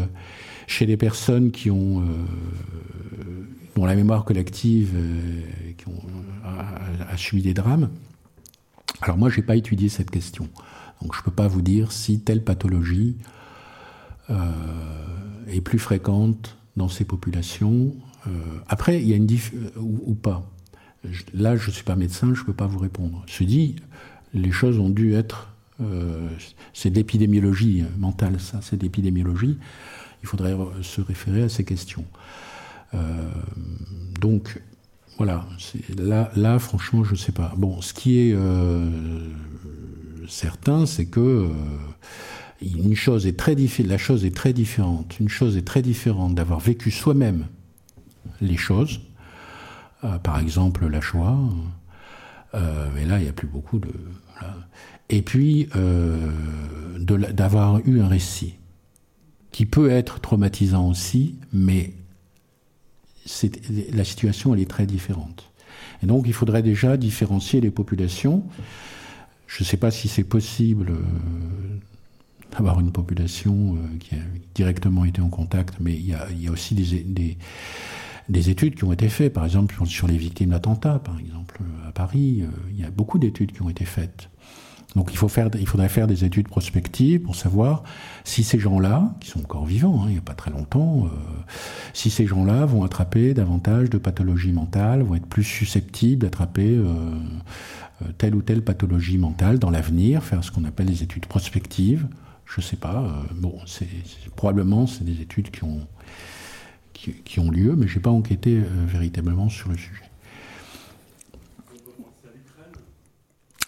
S4: chez les personnes qui ont euh, dont la mémoire collective euh, qui ont, a, des drames. Alors moi, je n'ai pas étudié cette question, donc je ne peux pas vous dire si telle pathologie est plus fréquente dans ces populations. après, il y a une diff ou pas là, je ne suis pas médecin, je ne peux pas vous répondre. Je dis, les choses ont dû être. Euh, c'est d'épidémiologie mentale, ça, c'est d'épidémiologie. Il faudrait se référer à ces questions. Euh, donc, voilà. Là, là, franchement, je ne sais pas. Bon, ce qui est euh, certain, c'est que une chose est très la chose est très différente. Une chose est très différente d'avoir vécu soi-même les choses euh, par exemple la Shoah. Euh, mais là, il n'y a plus beaucoup de. Et puis, euh, d'avoir eu un récit qui peut être traumatisant aussi, mais la situation elle est très différente. Et donc il faudrait déjà différencier les populations. Je ne sais pas si c'est possible euh, d'avoir une population euh, qui a directement été en contact, mais il y a, aussi des, des, études qui ont été faites, par exemple sur les victimes d'attentats, par exemple à Paris, il y a beaucoup d'études qui ont été faites. Donc il, faut faire, il faudrait faire des études prospectives pour savoir si ces gens-là, qui sont encore vivants, hein, il n'y a pas très longtemps, euh, si ces gens-là vont attraper davantage de pathologies mentales, vont être plus susceptibles d'attraper euh, euh, telle ou telle pathologie mentale dans l'avenir, faire ce qu'on appelle des études prospectives. Je ne sais pas. bon, c'est probablement c'est des études qui ont qui, qui ont lieu, mais j'ai pas enquêté véritablement sur le sujet.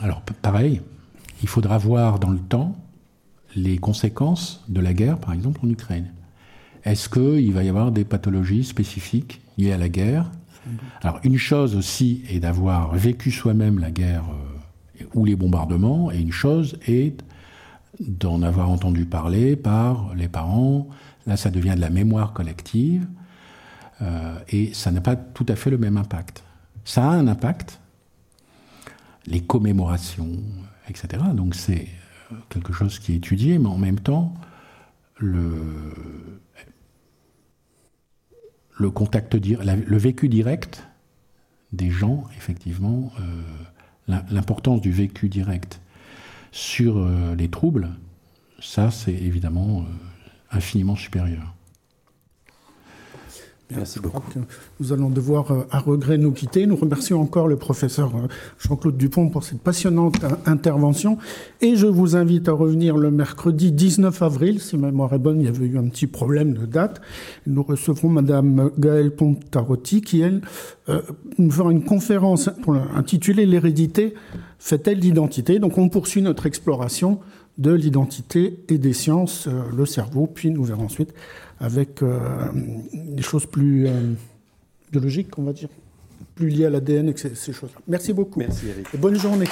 S4: Alors pareil, il faudra voir dans le temps les conséquences de la guerre, par exemple, en Ukraine. Est-ce qu'il va y avoir des pathologies spécifiques liées à la guerre Alors, une chose aussi est d'avoir vécu soi-même la guerre euh, ou les bombardements, et une chose est d'en avoir entendu parler par les parents. Là, ça devient de la mémoire collective, euh, et ça n'a pas tout à fait le même impact. Ça a un impact, les commémorations, etc. Donc c'est euh, quelque chose qui est étudié, mais en même temps, le, le contact, le vécu direct des gens, effectivement, euh, l'importance du vécu direct sur euh, les troubles, ça c'est évidemment infiniment supérieur.
S3: Merci beaucoup. Nous allons devoir, euh, à regret, nous quitter. Nous remercions encore le professeur euh, Jean-Claude Dupont pour cette passionnante euh, intervention. Et je vous invite à revenir le mercredi 19 avril. Si ma mémoire est bonne, il y avait eu un petit problème de date. Nous recevrons Madame Gaëlle Pontarotti qui, elle, nous fera une conférence intitulée L'hérédité fait-elle l'identité? Donc on poursuit notre exploration de l'identité et des sciences, le cerveau, puis nous verrons ensuite avec euh, des choses plus euh, biologiques, on va dire, plus liées à l'ADN et ces, choses-là. Merci beaucoup.
S2: Merci Eric.
S3: Et bonne journée.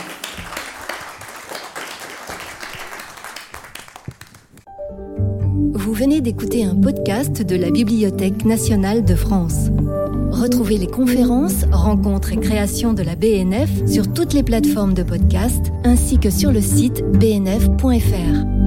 S1: Vous venez d'écouter un podcast de la Bibliothèque nationale de France. Retrouvez les conférences, rencontres et créations de la BNF sur toutes les plateformes de podcast ainsi que sur le site bnf.fr.